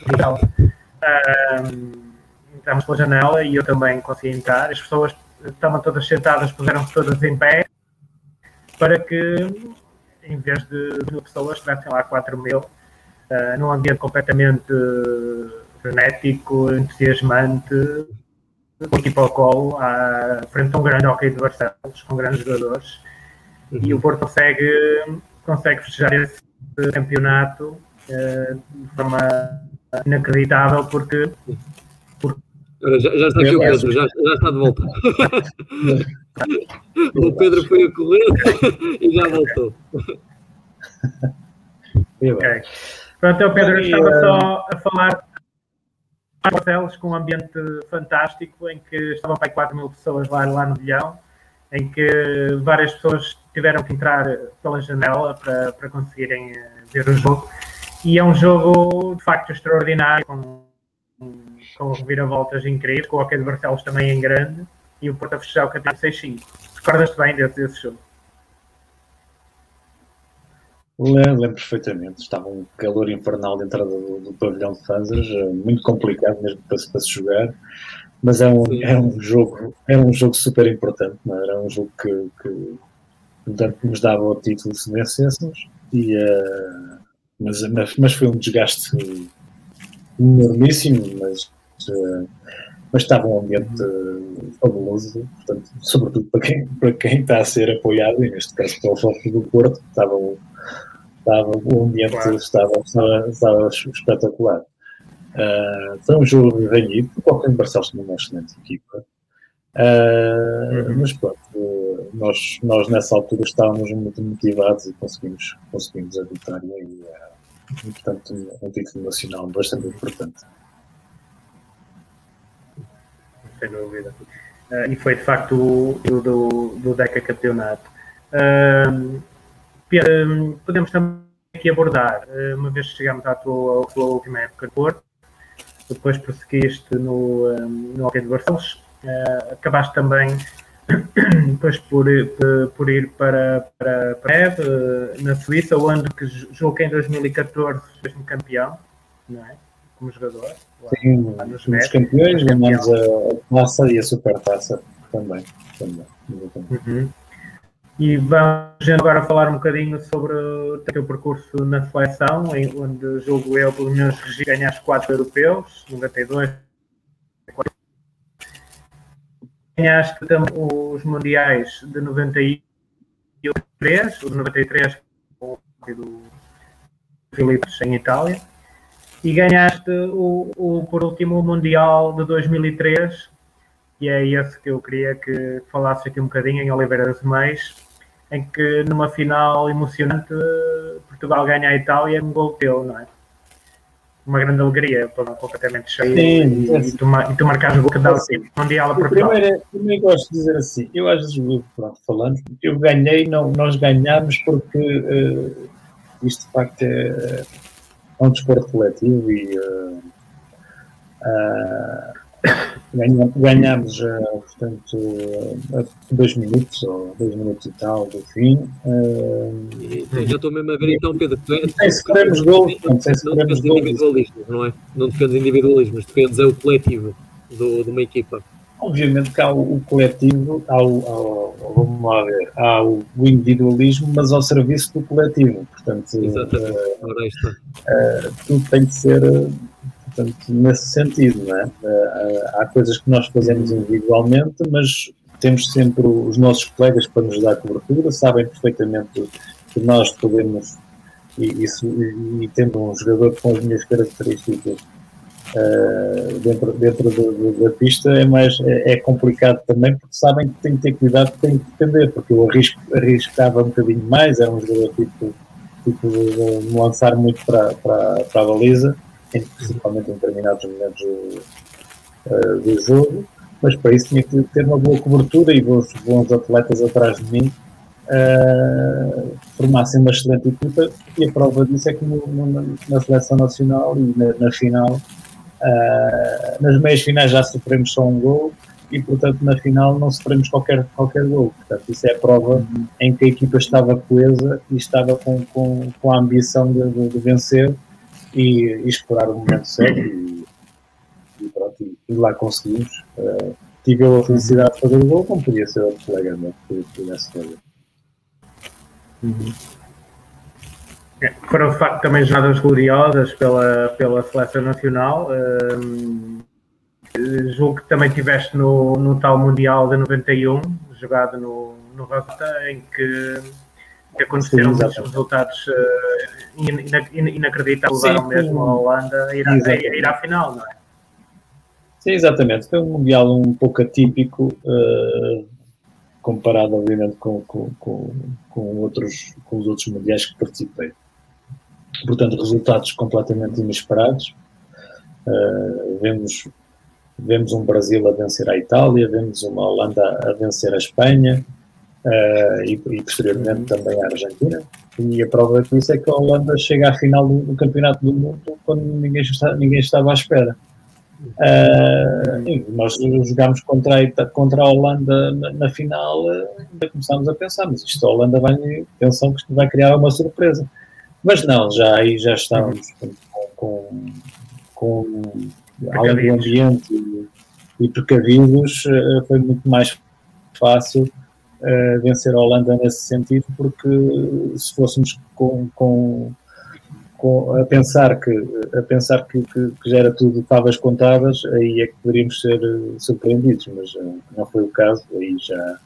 entramos pela janela e eu também consegui entrar. As pessoas estavam todas sentadas, puseram-se todas em pé, para que, em vez de mil pessoas, tivessem lá 4 mil, uh, num ambiente completamente frenético, entusiasmante, com equipa ao colo, à frente a um grande hockey de Barcelos, com grandes jogadores, uhum. e o Porto consegue, consegue festejar esse campeonato uh, de forma inacreditável, porque já, já, está aqui o Pedro, já, já está de volta. [LAUGHS] o Pedro foi a correr [LAUGHS] e já voltou. Okay. Pronto, é o Pedro estava só a falar Barcelos com um ambiente fantástico em que estavam para 4 mil pessoas lá, lá no bilhão, em que várias pessoas tiveram que entrar pela janela para, para conseguirem eh, ver o jogo. E é um jogo de facto extraordinário, com, com reviravoltas incríveis, com o Hockey de Barcelos também em grande e o Porto a fechar o campeonato 6-5. Recordas-te bem desse, desse jogo? Lembro, lembro perfeitamente. Estava um calor infernal dentro do, do pavilhão de Fanzas, eh, muito complicado mesmo para, para se jogar, mas é um, era um jogo, era um jogo super importante, não é? era um jogo que, que portanto, nos dava o título se vencêssemos, e, uh, mas, mas, mas, foi um desgaste enormíssimo, mas, uh, mas estava um ambiente uh, fabuloso, portanto, sobretudo para quem, para quem está a ser apoiado, e neste caso para o Foco do Porto, estava um estava, o ambiente claro. estava, estava, estava espetacular. Uh, foi um jogo renhido, o qualquer Barcelos tinha uma excelente equipa. Uh, uhum. Mas pronto, nós, nós nessa altura estávamos muito motivados e conseguimos, conseguimos a vitória e, uh, e portanto um, um título nacional bastante importante. Sem dúvida. Uh, e foi de facto o do, do DECA campeonato. Uh, Hum, podemos também aqui abordar, eh, uma vez que chegamos à tua, à tua última época de Porto, depois prosseguiste no, hum, no Hockey de Barcelos, acabaste também [COUGHS] depois por, por, por, ir para, para, para eh, na Suíça, onde que julgo que em 2014 fez campeão, não é? Como jogador. Sim, lá nos campeões, ganhamos a, taça e a super taça também. também uhum. E vamos agora falar um bocadinho sobre o teu percurso na seleção, onde julgo eu, pelo menos, ganhaste quatro europeus, 92. Ganhaste também os mundiais de 93, o de 93 com o do Filipe em Itália, e ganhaste o, o, por último, o Mundial de 2003, e é esse que eu queria que falasse aqui um bocadinho em Oliveira das Meias, em que numa final emocionante Portugal ganha a Itália um gol teu, não é? Uma grande alegria, completamente cheio. Sim, e, é assim. e, tu, e tu marcares o gol que dá assim, Mundial a Portugal. Primeiro, primeiro gosto de dizer assim, eu às vezes, pronto, falando, eu ganhei, não, nós ganhamos porque uh, isto de facto é, é um desporto coletivo e uh, uh, Ganhámos, uh, portanto, uh, dois minutos, ou dois minutos e tal do fim. Uh, já estou mesmo a ver então, Pedro. Tu sem sofremos gols, não, não defendes individualismos, não é? Não defendes individualismos, defendes é o coletivo do, de uma equipa. Obviamente que há o, o coletivo, há o, há o, vamos lá ver, há o, individualismo, mas ao serviço do coletivo. Portanto, Exatamente. Uh, uh, tudo tem que ser Portanto, nesse sentido, não é? Eh, há coisas que nós fazemos individualmente, mas temos sempre os nossos colegas para nos dar cobertura, sabem perfeitamente que nós podemos, e, isso, e, tendo um jogador com as minhas características, Uh, dentro, dentro do, da pista é mais é, é, complicado também porque sabem que têm que ter cuidado, têm que defender, porque eu arrisco, arriscava um bocadinho mais, era um jogador tipo, tipo de, de lançar muito para, para, para a baliza, principalmente em determinados momentos uh, do jogo, mas para isso tinha que ter uma boa cobertura e bons, bons atletas atrás de mim uh, formassem uma excelente equipa e a prova disso é que no, no, na seleção nacional e na, na final Uh, nas meias finais já sofremos só um gol e, portanto, na final não sofremos qualquer, qualquer gol. Portanto, isso é a prova uhum. em que a equipa estava coesa e estava com, com, com a ambição de, de, de vencer e, e, explorar o momento certo. E, e pronto, e, e, lá conseguimos. Uh, tive a felicidade de fazer o gol, como podia ser outro colega meu que pudesse fazer. Uhum. Foram de facto também jornadas gloriosas pela, pela seleção nacional. Um, julgo que também estiveste no, no tal Mundial de 91, jogado no, no Rota, em que, que aconteceram Sim, muitos resultados uh, inacreditáveis, levaram mesmo a Holanda a ir, a, a ir à final, não é? Sim, exatamente. Foi um Mundial um pouco atípico, uh, comparado, obviamente, com, com, com, com, outros, com os outros Mundiais que participei portanto, resultados completamente inesperados. Uh, vemos, vemos um Brasil a vencer a Itália, vemos uma Holanda a vencer a Espanha uh, e, e, posteriormente também a Argentina. E a prova disso é que a Holanda chega à final do, do Campeonato do Mundo quando ninguém, ninguém estava à espera. Uh, nós jogámos contra a, contra a Holanda na, na final e começámos a pensar, mas isto a Holanda vai, pensam que vai criar uma surpresa. Mas não, já aí já estávamos com, com, com além do ambiente e, e precavidos, eh, foi muito mais fácil uh, vencer a Holanda nesse sentido, porque se fôssemos com, com, com, a pensar que a pensar que, que, que, já era tudo favas contadas, aí é que poderíamos ser eh, surpreendidos, mas uh, não foi o caso, aí já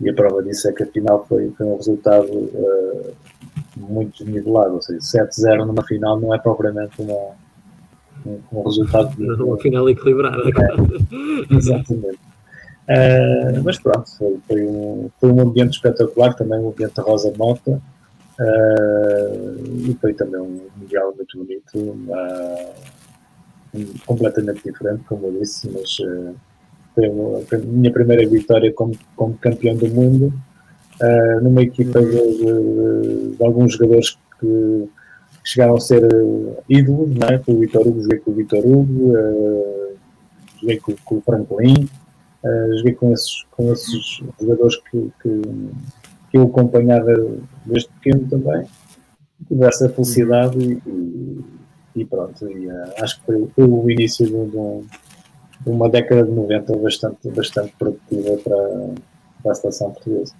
e a prova disso é que afinal foi, foi um resultado uh, muito desnivelado, ou seja, 7-0 numa final não é propriamente uma, um, um resultado. Uma final equilibrada, é, Exatamente. Uh, mas pronto, foi, foi, um, foi um ambiente espetacular, também um ambiente Rosa Mota, uh, e foi também um mundial muito bonito, uh, completamente diferente, como eu disse, mas foi, uma, foi a minha primeira vitória como, como campeão do mundo. Uh, numa equipa de, de, de, alguns jogadores que chegaram a ser uh, ídolos, não é? com o Vitor Hugo, joguei com o Vitor Hugo, uh, joguei com, com, o Franklin, uh, joguei com esses, com esses jogadores que, que, que eu acompanhava desde pequeno também, tive essa felicidade e, e, e pronto, e, acho que foi, foi, o início de, de, uma década de 90 bastante, bastante produtiva para, para a seleção portuguesa.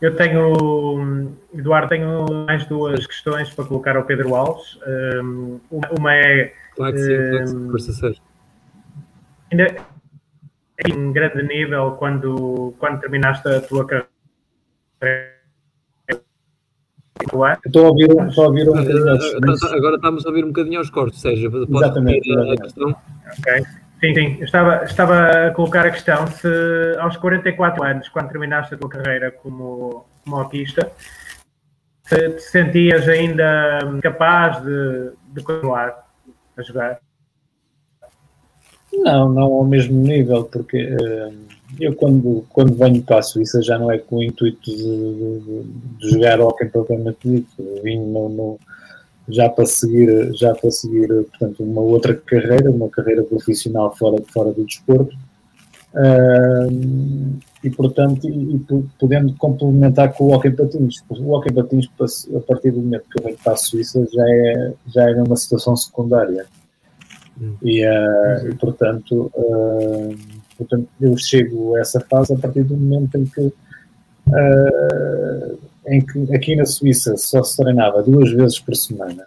Eu tenho, Eduardo, tenho mais duas questões para colocar ao Pedro Alves. Um, uma é. Claro que sim, claro que Ainda em grande nível, quando, quando terminaste a tua carreira. Estou a ouvir, estou a ouvir um bocadinho. Agora estamos a ouvir um bocadinho aos cortes, seja, pode exatamente, a questão. Ok. Sim, sim. estava, estava a colocar a questão se aos 44 anos, quando terminaste a tua carreira como, como hoquista, se te sentias ainda capaz de, de continuar a jogar? Não, não ao mesmo nível, porque uh, eu quando, quando venho para a Suíça já não é com o intuito de, de, de jogar hockey propriamente dito. Vim no, no já para seguir, já para seguir portanto, uma outra carreira, uma carreira profissional fora, fora do desporto. Uh, e portanto, e, e, podendo complementar com o hockey patins. O hockey patins, a partir do momento que eu venho para a Suíça, já é, já é uma situação secundária. E, uh, e portanto, uh, portanto, eu chego a essa fase a partir do momento em que em que aqui na Suíça só se treinava duas vezes por semana.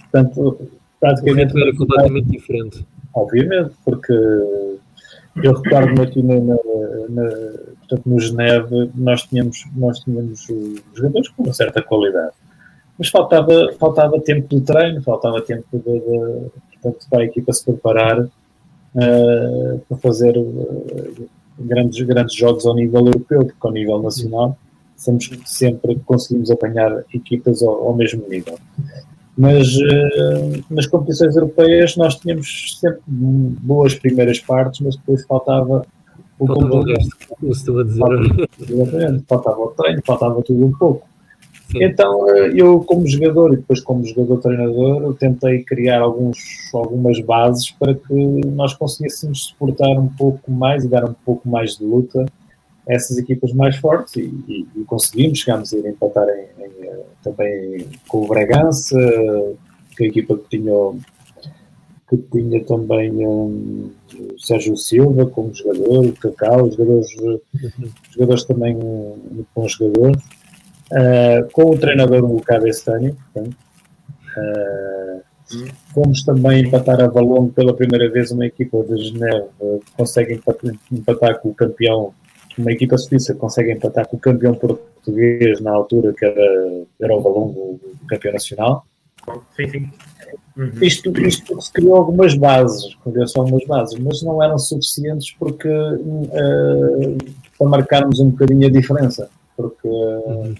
Portanto, praticamente. era completamente diferente. Obviamente, porque eu recordo-me aqui na, na, na, portanto, no Geneve, nós tínhamos, nós tínhamos jogadores com uma certa qualidade. mas faltava, faltava tempo de treino, faltava tempo de, de, portanto, para a equipa se preparar uh, para fazer uh, grandes, grandes jogos ao nível europeu, porque ao nível nacional sempre, sempre conseguimos apanhar equipas ao, ao mesmo nível. Mas uh, nas competições europeias nós tínhamos sempre boas primeiras partes, mas depois faltava o faltava como dizer. Exatamente, faltava o treino, faltava tudo um pouco. Então eh, eu como jogador e depois como jogador-treinador tentei criar alguns, algumas bases para que nós conseguíssemos suportar um pouco mais e dar um pouco mais de luta a essas equipas mais fortes e, e, e conseguimos, chegámos a ir empatar em, em, eh, também com o Bragança, que é a equipa que tinha, que tinha também um, o Sérgio Silva como jogador, o Cacau, os jogadores, uhum. jogadores também um, bons jogadores uh, com o treinador o Cabestani, uh, fomos também empatar a Valongo pela primeira vez uma equipa de Geneve que consegue empatar, empatar com o campeão, uma equipa suíça consegue empatar com o campeão português na altura que era, era o Valongo, o campeão nacional. Sim, sim. Uhum. Isto, isto se criou algumas bases, criou-se algumas bases, mas não eram suficientes porque uh, para marcarmos um bocadinho a diferença, porque uhum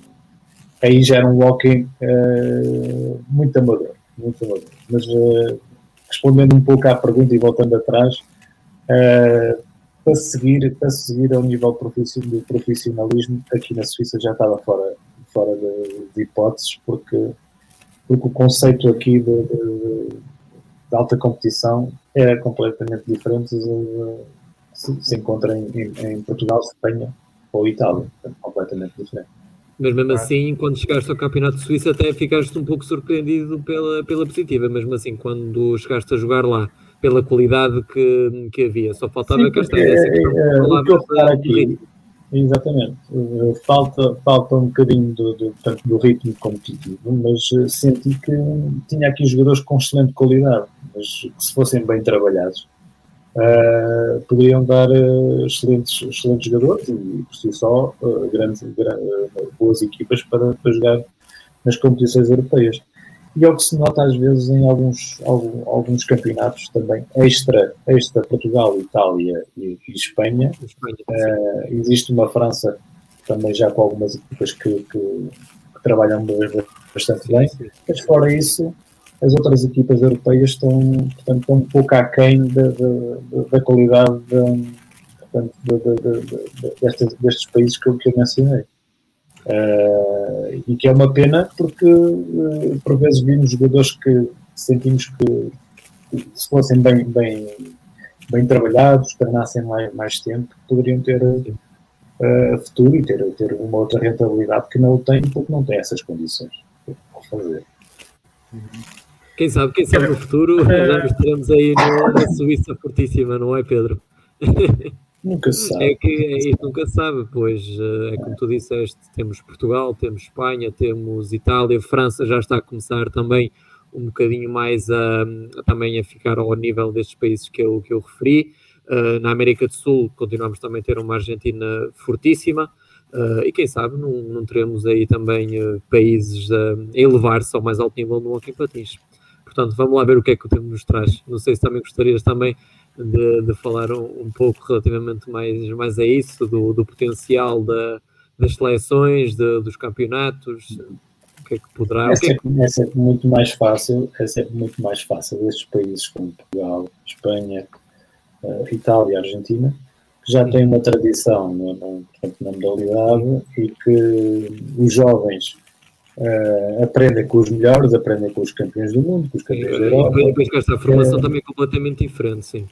aí já era um walking uh, muito amador, muito amador. Mas uh, respondendo um pouco à pergunta e voltando atrás, uh, para seguir, para seguir ao nível do profissionalismo, aqui na Suíça já estava fora, fora de, de hipóteses, porque, porque o conceito aqui de, de, de alta competição era completamente diferente se, se encontra em, em, em Portugal, Espanha ou Itália, completamente diferente. Mas mesmo assim, quando chegaste ao Campeonato de Suíça, até ficaste um pouco surpreendido pela, pela positiva, mesmo assim, quando chegaste a jogar lá, pela qualidade que, que havia. Só faltava Sim, que esta é, é, o que eu reparo aqui, Exatamente. Eh, falta, falta um bocadinho do, do, tanto do ritmo competitivo, mas eh, senti que tinha aqui jogadores com excelente qualidade, mas que se fossem bem trabalhados, uh, poderiam dar uh, excelentes, excelentes jogadores e, por si só, uh, grandes, boas equipas para, para jogar nas competições europeias. E é o que se nota às vezes em alguns, alguns, alguns campeonatos também, extra, extra Portugal, Itália e, e Espanha. Espanha existe uma França também já com algumas equipas que, que, que trabalham bastante bem, mas fora isso, as outras equipas europeias estão, portanto, estão um pouco aquém da, da, da qualidade de, destes, destes países que eu, que eu mencionei. Uh, e que é uma pena porque uh, por vezes vimos jogadores que sentimos que, se fossem bem, bem, bem trabalhados, treinassem mais, mais tempo, poderiam ter uh, futuro e ter, ter uma outra rentabilidade que não o têm porque não têm essas condições para fazer. Uhum. Quem sabe, quem sabe no futuro [LAUGHS] já nos teremos aí na Suíça fortíssima, não é, Pedro? [LAUGHS] Nunca se sabe. É que é, isso nunca se sabe, pois eh, é como tu disseste, temos Portugal, temos Espanha, temos Itália, França já está a começar também um bocadinho mais a, a também a ficar ao nível destes países que eu, que eu referi. Uh, na América do Sul continuamos também a ter uma Argentina fortíssima. Uh, e quem sabe não, não teremos aí também uh, países a elevar-se ao mais alto nível no hockey patins. Portanto, vamos lá ver o que é que o tempo nos traz. Não sei se também gostarias também de, de falar um, um, pouco relativamente mais, mais a isso, do, do potencial da, das seleções, de, dos campeonatos, o que é que poderá... É, é sempre, é sempre muito mais fácil, é sempre muito mais fácil estes países como Portugal, Espanha, uh, Itália, Argentina, que já têm uma tradição no, no, na modalidade e que os jovens Uh, aprendem com os melhores, aprendem com os campeões do mundo, com os campeões sim, da Europa. E depois com esta formação é, também completamente diferente, sim.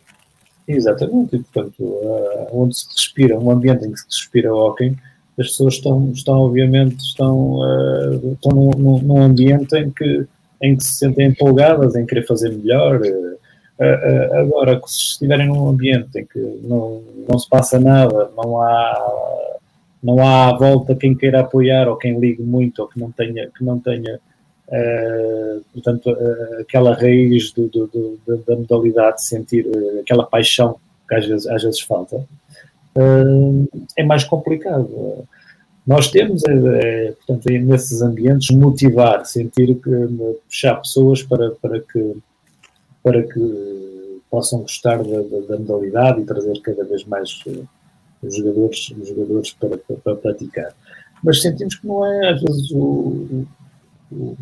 Exatamente, e portanto, uh, onde se respira, um ambiente em que se respira hockey, as pessoas estão, estão obviamente, estão, uh, estão num, num, ambiente em que, em que se sentem empolgadas, em querer fazer melhor. agora, se estiverem num ambiente em que não, não se passa nada, não há não há volta quem queira apoiar ou quem ligue muito ou que não tenha, que não tenha uh, portanto, uh, aquela raiz do, do, do, da modalidade, de sentir uh, aquela paixão que às vezes, às vezes falta, é mais complicado. nós temos, é, portanto, nesses ambientes, motivar, sentir que puxar pessoas para, para que para que possam gostar da, da, da modalidade e trazer cada vez mais uh, jogadores, jogadores para, para, para, praticar. Mas sentimos que não é, às vezes, o, o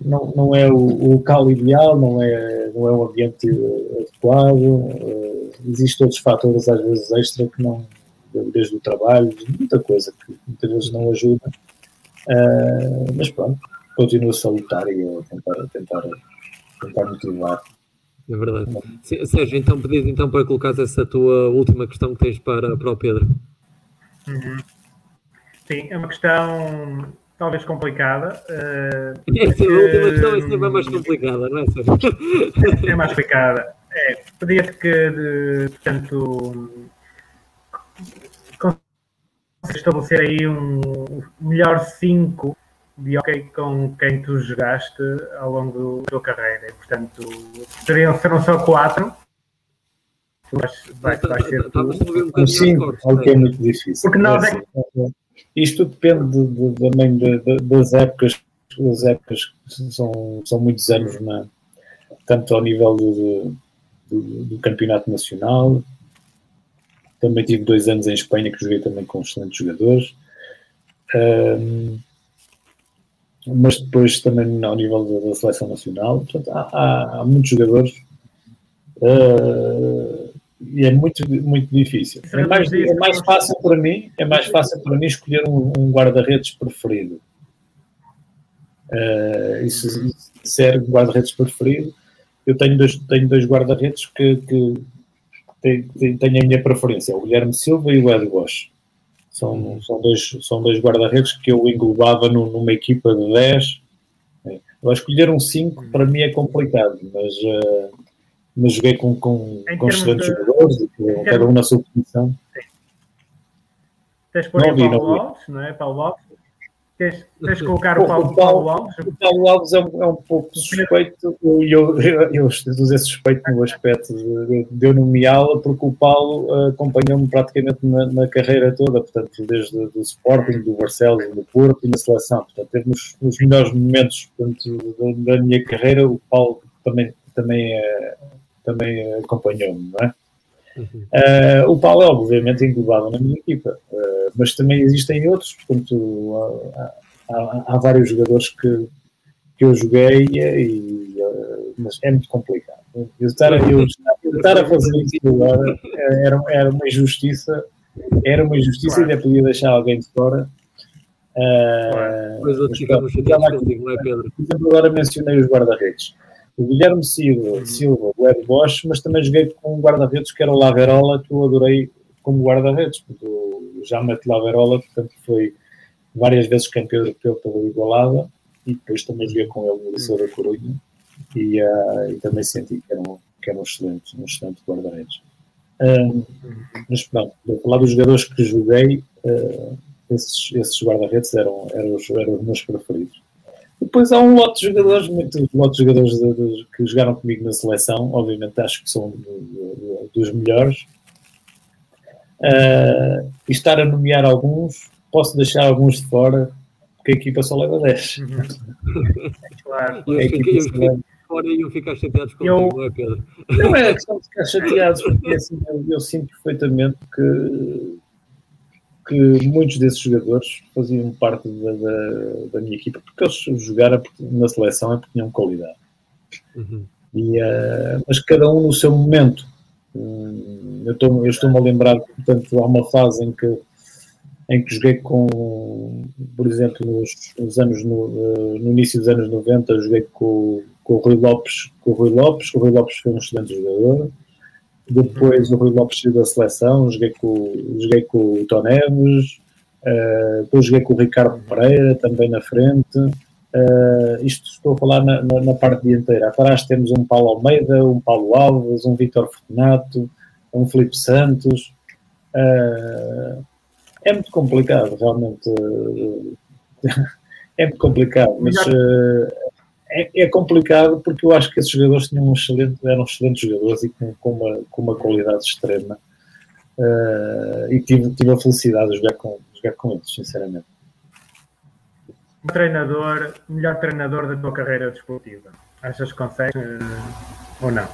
não, não é o, o, local ideal, não é, não é o ambiente adequado, uh, existem outros fatores, às vezes, extra que não, desde o trabalho, muita coisa que muitas vezes não ajuda. Uh, mas pronto, continua-se a lutar e a tentar, tentar, tentar motivar. É verdade. Sérgio, então pedido então para colocar essa tua última questão que tens para, para o Pedro. Uhum. Sim, é uma questão talvez complicada. Uh, essa a última questão é sempre mais complicada, não é, Sérgio? É mais complicada. É, pedia-te que, de, portanto, estabelecer aí um melhor 5 de hockey com quem tu jogaste ao longo da tua carreira. E, portanto, seriam, serão só 4. Vai, vai ser um Sim, ok, é muito difícil. Porque nós é, é Isto depende de, de, também de, das épocas, as épocas são, são muitos anos, na, tanto ao nível do, do, do campeonato nacional, também tive dois anos em Espanha que joguei também com excelentes jogadores. Um, mas depois também ao nível da, seleção nacional. Portanto, há, há, há muitos jogadores uh, e é muito, muito difícil. É mais, é mais fácil para mim, é mais fácil para mim escolher um, um guarda-redes preferido. Uh, isso, isso ser guarda-redes preferido. Eu tenho dois, tenho dois guarda-redes que, que, tem, tem, a minha preferência, o Guilherme Silva e o Ed Bosch. São, são dois, são dois guarda-redes que eu englobava no, numa equipa de 10. Eu escolher um 5 para mim é complicado, mas, uh, mas joguei com, com, com excelentes de, jogadores, e cada um na sua posição. Tens por aí Paulo Alves, não é? Paulo Alves, Tens de colocar o Paulo, o Paulo, Alves? O Paulo Alves é um, é um pouco suspeito, e eu, eu, eu dizer suspeito no aspecto de, de eu nomeá-lo, porque o Paulo uh, acompanhou-me praticamente na, na, carreira toda, portanto, desde o Sporting, do Barcelos, do Porto e na seleção. Portanto, teve nos, nos melhores momentos portanto, da, da, minha carreira, o Paulo também, também, uh, também acompanhou-me, não é? Uh, o Paulo é obviamente englobado na minha equipa, uh, mas também existem outros, portanto há, há, há, vários jogadores que, que eu joguei e, uh, mas é muito complicado. Eu estar, eu, eu estar a fazer isso agora era, era uma injustiça, era uma injustiça claro. e ainda podia deixar alguém de fora. Uh, Pois outros ficamos chateados contigo, não é Pedro? Por exemplo, agora mencionei os guarda-redes o Guilherme Silva, uhum. Silva, o Ed Bosch, mas também joguei com um guarda-redes que era o Laverola, que eu adorei como guarda-redes, porque o Jamet Laverola, portanto, foi várias vezes campeão europeu pela Igualada e depois também joguei com ele no Liceu da Corunha e, uh, e, também senti que era um, que era um excelente, um excelente guarda-redes. Um, mas pronto, vou falar dos jogadores que joguei, uh, esses, esses guarda-redes eram, eram, os, eram os meus preferidos. Depois há um lote de jogadores, muitos lote de jogadores de, de, que jogaram comigo na seleção, obviamente acho que são de, dos melhores. Uh, e estar a nomear alguns, posso deixar alguns de fora, porque a equipa só leva 10. Uhum. claro. Eu fiquei, eu fora e iam ficar chateados com eu, não é, Pedro? Não é questão de ficar chateados, porque assim, eu, eu sinto perfeitamente que que muitos desses jogadores faziam parte da, da, da minha equipa, porque eles jogaram na seleção é porque tinham qualidade. Uhum. E, uh, mas cada um no seu momento. Hum, eu estou-me estou a lembrar, portanto, há uma fase em que, em que joguei com, por exemplo, nos, nos anos, no, uh, no, início dos anos 90, joguei com, com o Rui Lopes, com o Rui Lopes, o Rui Lopes foi um excelente jogador. Depois o Rui Lopes saiu da seleção, joguei com, joguei com o Toneves, uh, depois joguei com o Ricardo Pereira, também na frente. Uh, isto estou a falar na, na, na, parte dianteira. Atrás temos um Paulo Almeida, um Paulo Alves, um Vitor Fortunato, um Felipe Santos. Uh, é muito complicado, realmente. [LAUGHS] é muito complicado, mas é, é, complicado porque eu acho que esses jogadores tinham um excelente, eram excelentes jogadores e com, com, uma, com uma qualidade extrema. Uh, e tive, tive a felicidade de jogar com, jogar com eles, sinceramente. O treinador, melhor treinador da tua carreira desportiva. Achas que consegues uh, ou não?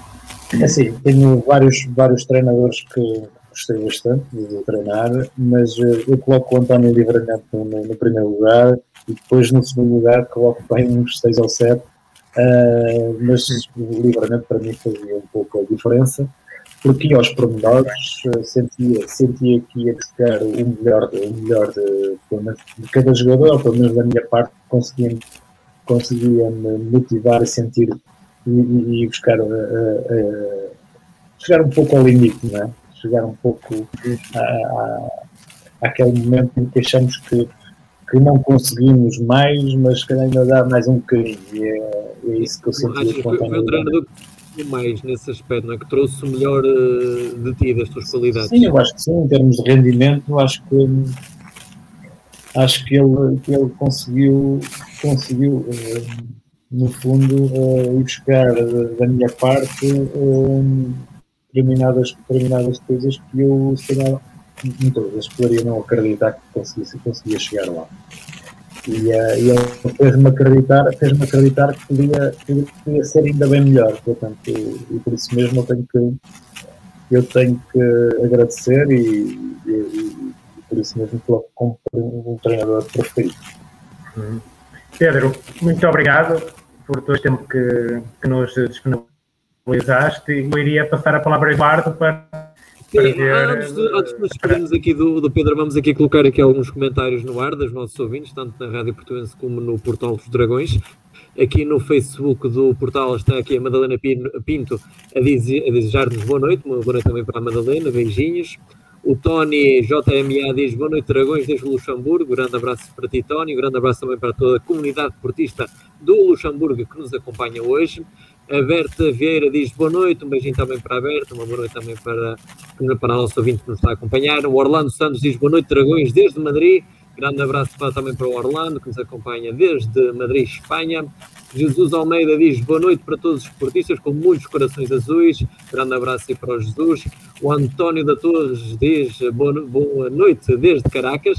É assim, tenho vários, vários treinadores que gostei bastante de treinar, mas uh, eu coloco o António Livramento no, no, primeiro lugar e depois no segundo lugar coloco bem uns 6 ou 7, uh, mas o Livramento para mim fazia um pouco a diferença porque aos pormenores, sentia, sentia que ia buscar o melhor, o melhor de, de cada jogador, pelo menos da minha parte, conseguia, conseguia me motivar a sentir e, e buscar uh, chegar um pouco ao limite, não é? chegar um pouco a, àquele momento em que achamos que, que não conseguimos mais, mas que ainda dá mais um bocadinho. E é, é isso que eu senti. Foi, foi o treinador mais nesse aspecto, não é? que trouxe o melhor uh, de ti, das tuas qualidades. Sim, eu acho que sim, em termos de rendimento, acho que acho que ele, que ele conseguiu, conseguiu uh, no fundo, uh, ir buscar da minha parte determinadas, determinadas coisas que eu, se calhar, muitas vezes poderia não acreditar que conseguisse, conseguia chegar lá. E, uh, e ele fez-me acreditar, fez acreditar que podia, que podia ser ainda bem melhor. Portanto, e, e por isso mesmo eu tenho que, eu tenho que agradecer e, e, e por isso mesmo coloco como um treinador preferido. Uhum. Pedro, muito obrigado por todo o tempo que, que nos disponibilizaste. Eu iria passar a palavra a Eduardo para Sim, antes, de, antes de nos despedirmos aqui do, do, Pedro, vamos aqui colocar aqui alguns comentários no ar dos nossos ouvintes, tanto na Rádio Portuense como no Portal dos Dragões. Aqui no Facebook do portal está aqui a Madalena Pinto a, dizer, a desejar-nos boa noite, uma boa noite também para a Madalena, beijinhos. O Tony JMA diz boa noite, Dragões, desde o Luxemburgo. Grande abraço para ti, Tony. Grande abraço também para toda a comunidade portista do Luxemburgo que nos acompanha hoje. A Berta Vieira diz boa noite, um beijinho também para a Berta, uma boa noite também para, para a nossa ouvinte que nos está a acompanhar. O Orlando Santos diz boa noite, Dragões, desde Madrid. Grande abraço para, também para o Orlando, que nos acompanha desde Madrid, Espanha. Jesus Almeida diz boa noite para todos os esportistas com muitos corações azuis. Grande abraço aí para o Jesus. O António da Torres diz boa, boa noite desde Caracas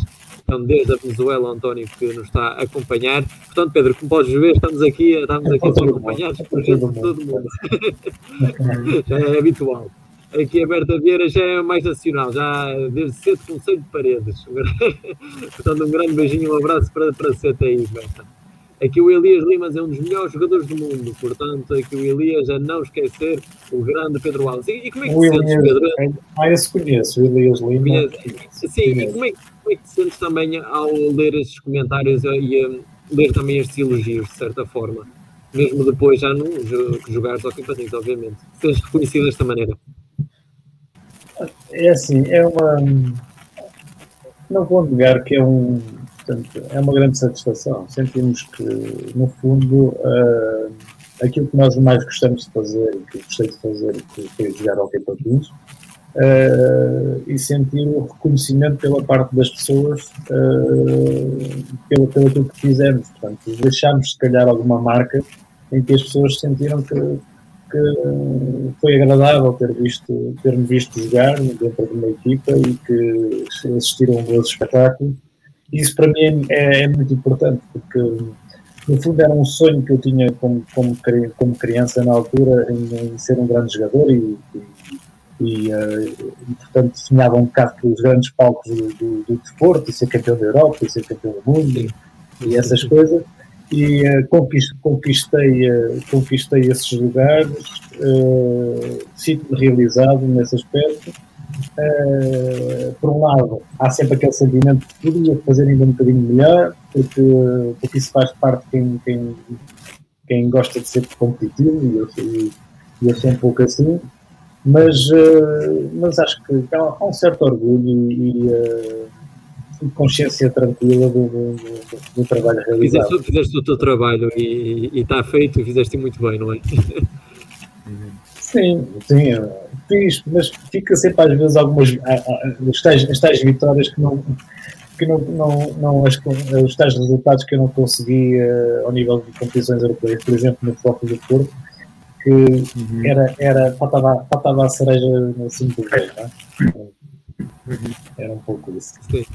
então desde a Venezuela, António que nos está a acompanhar. Portanto, Pedro, como podes ver, estamos aqui, estamos aqui acompanhados por gente de todo mundo. [LAUGHS] já é habitual. Aqui a Berta Vieira já é mais nacional, já desde cedo Conselho de Paredes. [LAUGHS] Portanto, um grande beijinho, um abraço para, para a aí, Berta. Aqui o Elias Limas é um dos melhores jogadores do mundo, portanto, aqui o Elias a não esquecer o grande Pedro Alves. E, e como é que o te sentes, Pedro? Ah, esse conheço, o Elias Limas. Sim, e é, como é que te sentes também ao ler esses comentários e a ler também estes elogios, de certa forma? Mesmo depois já não jogares ao campeonato, obviamente. Seres reconhecido desta maneira. É assim, é uma. Não vou negar que é um Portanto, é uma grande satisfação. Sentimos que, no fundo, uh, aquilo que nós mais gostamos de fazer, que gostei de fazer, que foi jogar ao patins, uh, e sentir o reconhecimento pela parte das pessoas uh, pelo, pelo aquilo que fizemos. Portanto, deixámos, se calhar, alguma marca em que as pessoas sentiram que, que foi agradável ter visto, ter-me visto jogar dentro de uma equipa e que assistiram a um bom espetáculo isso para mim é, é, muito importante, porque no fundo era um sonho que eu tinha como, como, como criança na altura em, em ser um grande jogador e, e, e, uh, e, portanto sonhava um bocado com os grandes palcos do, do, do, desporto e ser campeão da Europa e ser campeão do mundo e, e essas coisas. E uh, conquistei, uh, conquistei esses lugares uh, sinto-me realizado nesse aspecto. Por um lado, há sempre aquele sentimento que podia fazer ainda um bocadinho melhor, porque, porque isso faz parte de quem, quem, quem gosta de ser competitivo, e eu, eu sou um pouco assim, mas, uh, mas acho que há, um certo orgulho e, e consciência tranquila do, do, do, do trabalho realizado. Fizeste, fizeste, o teu trabalho e, está feito e fizeste muito bem, não é? [LAUGHS] Sim, sim fiz, mas fica sempre às vezes algumas as tais, as tais vitórias que não que não, não, não as, os tais resultados que eu não consegui uh, ao nível de competições europeias, por exemplo no Foco do Porto, que uhum. era, era faltava, faltava a cereja no cimo do não é? Era um pouco isso. Sim.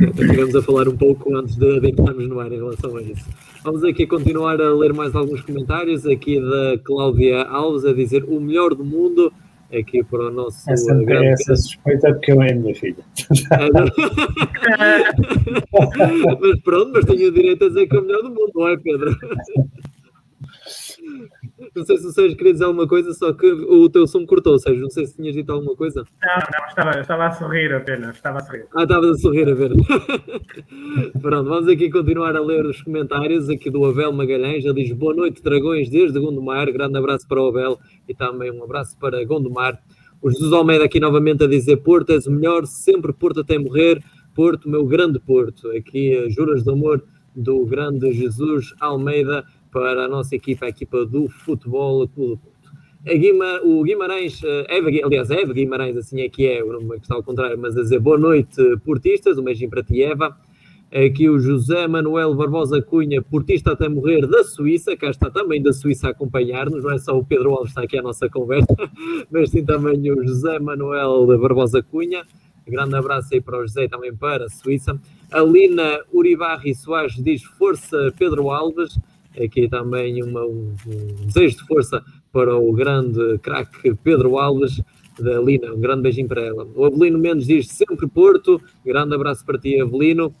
estivemos a falar um pouco antes de, de entrarmos no ar em relação a isso. Vamos aqui continuar a ler mais alguns comentários aqui da Cláudia Alves a dizer o melhor do mundo aqui para o nosso essa, grande... Essa suspeita é porque eu é a minha filha. [LAUGHS] mas pronto, mas tenho o direito a dizer que é o melhor do mundo, não é Pedro? [LAUGHS] Não sei se o Sérgio queria dizer alguma coisa, só que o teu som cortou, Sérgio. Não sei se tinhas dito alguma coisa. Não, não, estava, estava a sorrir apenas. Estava a sorrir. Ah, estava a sorrir a ver. [LAUGHS] Pronto, vamos aqui continuar a ler os comentários aqui do Abel Magalhães. Ele diz boa noite, dragões, desde Gondomar. Grande abraço para o Abel e também um abraço para Gondomar. O Jesus Almeida aqui novamente a dizer Porto és o melhor, sempre Porto até morrer. Porto, meu grande Porto. Aqui, juras de amor do grande Jesus Almeida para a nossa equipa, a equipa do Futebol Clube. Guima, o Guimarães, eh, Eva, aliás, Eva Guimarães, assim é que é, o nome que está ao contrário, mas a dizer boa noite, portistas, um beijinho para ti, Eva. Aqui o José Manuel Barbosa Cunha, portista até morrer da Suíça, cá está também da Suíça a acompanhar-nos, não é só o Pedro Alves está aqui à nossa conversa, [LAUGHS] mas sim também o José Manuel Barbosa Cunha. Grande abraço aí para o José também para a Suíça. A Lina Uribarri Soares diz força Pedro Alves aqui também uma, um, um, desejo de força para o grande craque Pedro Alves da Lina, um grande beijinho para ela. O Avelino Mendes diz sempre Porto, grande abraço para ti, Avelino.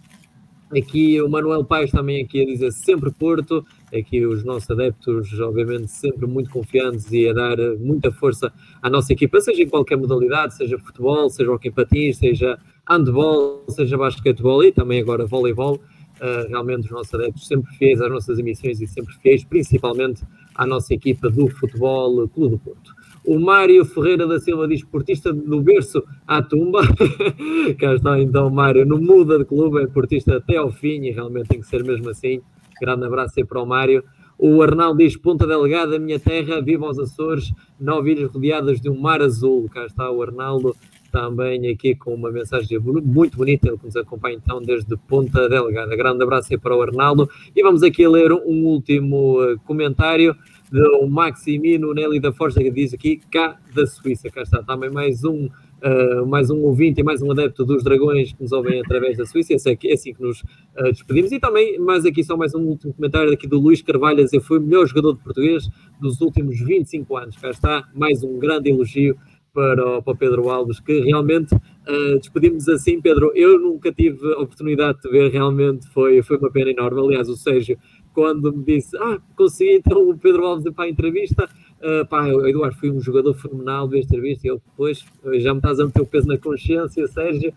Aqui o Manuel Paes também aqui a dizer sempre Porto, aqui os nossos adeptos, obviamente, sempre muito confiantes e a dar muita força à nossa equipa, seja em qualquer modalidade, seja futebol, seja hockey patins, seja handball, seja basquetebol e também agora voleibol uh, realmente os nossos adeptos sempre fiéis às nossas emissões e sempre fiéis, principalmente à nossa equipa do Futebol Clube do Porto. O Mário Ferreira da Silva diz portista do berço à tumba. [LAUGHS] Cá está então Mário, não muda de clube, é portista até ao fim e realmente tem que ser mesmo assim. Grande abraço aí para o Mário. O Arnaldo diz Ponta Delgada, minha terra, viva aos Açores, nove ilhas rodeadas de um mar azul. Cá está o Arnaldo também aqui com uma mensagem muito bonita, ele que nos acompanha então desde Ponta Delgada. Grande abraço aí para o Arnaldo. E vamos aqui ler um último eh, comentário do Maximino Nelly da Força que diz aqui cá da Suíça. Cá está também mais um Uh, mais um ouvinte e mais um adepto dos Dragões que nos ouvem através da Suíça. Esse é, assim que nos uh, despedimos. E também, mais aqui, só mais um último comentário aqui do Luís Carvalho, dizer foi o melhor jogador de português dos últimos 25 anos. Cá está, mais um grande elogio para, para o Pedro Alves, que realmente uh, despedimos assim, Pedro. Eu nunca tive a oportunidade de ver, realmente foi, foi uma pena enorme. Aliás, o Sérgio, quando me disse, ah, consegui então o Pedro Alves para a entrevista, uh, pá, Eduardo, foi um jogador fenomenal ver a entrevista. E eu, depois, já me estás a meter o peso na consciência, Sérgio.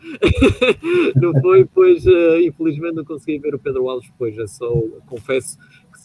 [LAUGHS] não foi, pois, uh, infelizmente não consegui ver o Pedro Alves, pois, eu só confesso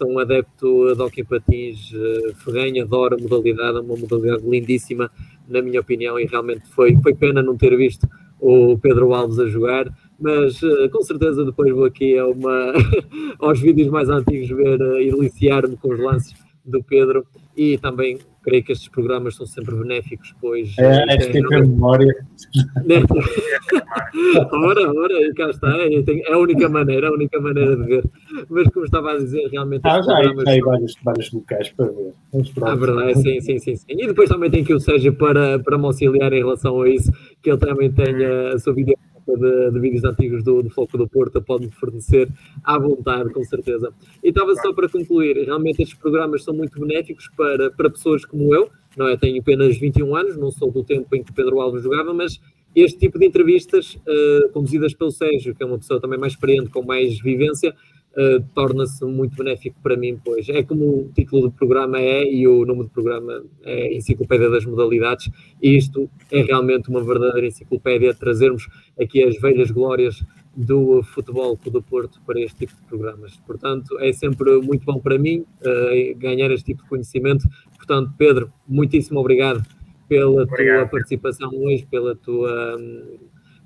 sou um adepto de hockey patins uh, ferrenho, adoro a modalidade, é uma modalidade lindíssima, na minha opinião, e realmente foi, foi pena não ter visto o Pedro Alves a jogar, mas uh, com certeza depois vou aqui a uma, [LAUGHS] aos vídeos mais antigos ver uh, e deliciar-me com os lances do Pedro e também creio que estes programas são sempre benéficos, pois... É, é tipo a memória. [LAUGHS] ora, ora, e cá está, é, é, a única maneira, a única maneira de ver. Mas como estava a dizer, realmente... Ah, já programas... tem vários, vários locais para ver. Ah, verdade, sim, sim, sim, sim. E depois também tem que o Sérgio para, para me auxiliar em relação a isso, que ele também tenha a sua vídeo de, de, vídeos antigos do, do Foco do Porto pode-me fornecer à vontade, com certeza. E estava só para concluir, realmente estes programas são muito benéficos para, para pessoas como eu, não é? Tenho apenas 21 anos, não sou do tempo em que Pedro Alves jogava, mas este tipo de entrevistas, uh, conduzidas pelo Sérgio, que é uma pessoa também mais experiente, com mais vivência, uh, torna-se muito benéfico para mim, pois é como o título do programa é e o nome do programa é Enciclopédia das Modalidades, e isto é realmente uma verdadeira enciclopédia, trazermos aqui as velhas glórias do futebol do Porto para este tipo de programas. Portanto, é sempre muito bom para mim uh, ganhar este tipo de conhecimento. Portanto, Pedro, muitíssimo obrigado pela obrigado. tua participação hoje, pela tua,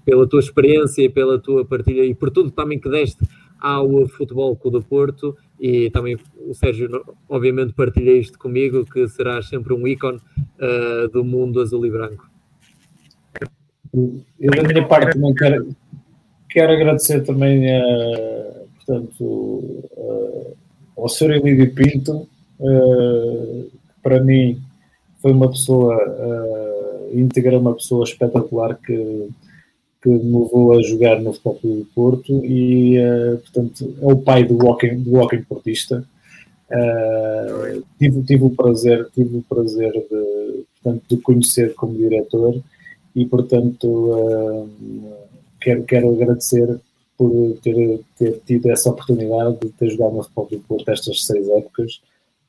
pela tua experiência e pela tua partilha e por tudo também que deste ao Futebol Clube do Porto e também o Sérgio obviamente partilha isto comigo que será sempre um ícone uh, do mundo azul e branco. Eu da minha parte também quero, quero agradecer também uh, portanto, uh, ao Sr. Elídio Pinto, que para mim foi uma pessoa íntegra, uma pessoa espetacular que que me levou a jogar no Futebol do Porto e, uh, portanto, é o pai do walking, do walking portista. Uh, tive, tive o prazer, tive o prazer de, portanto, de conhecer como diretor e, portanto, uh, quero, quero agradecer por ter, ter tido essa oportunidade de ter jogado no Futebol do Porto estas seis épocas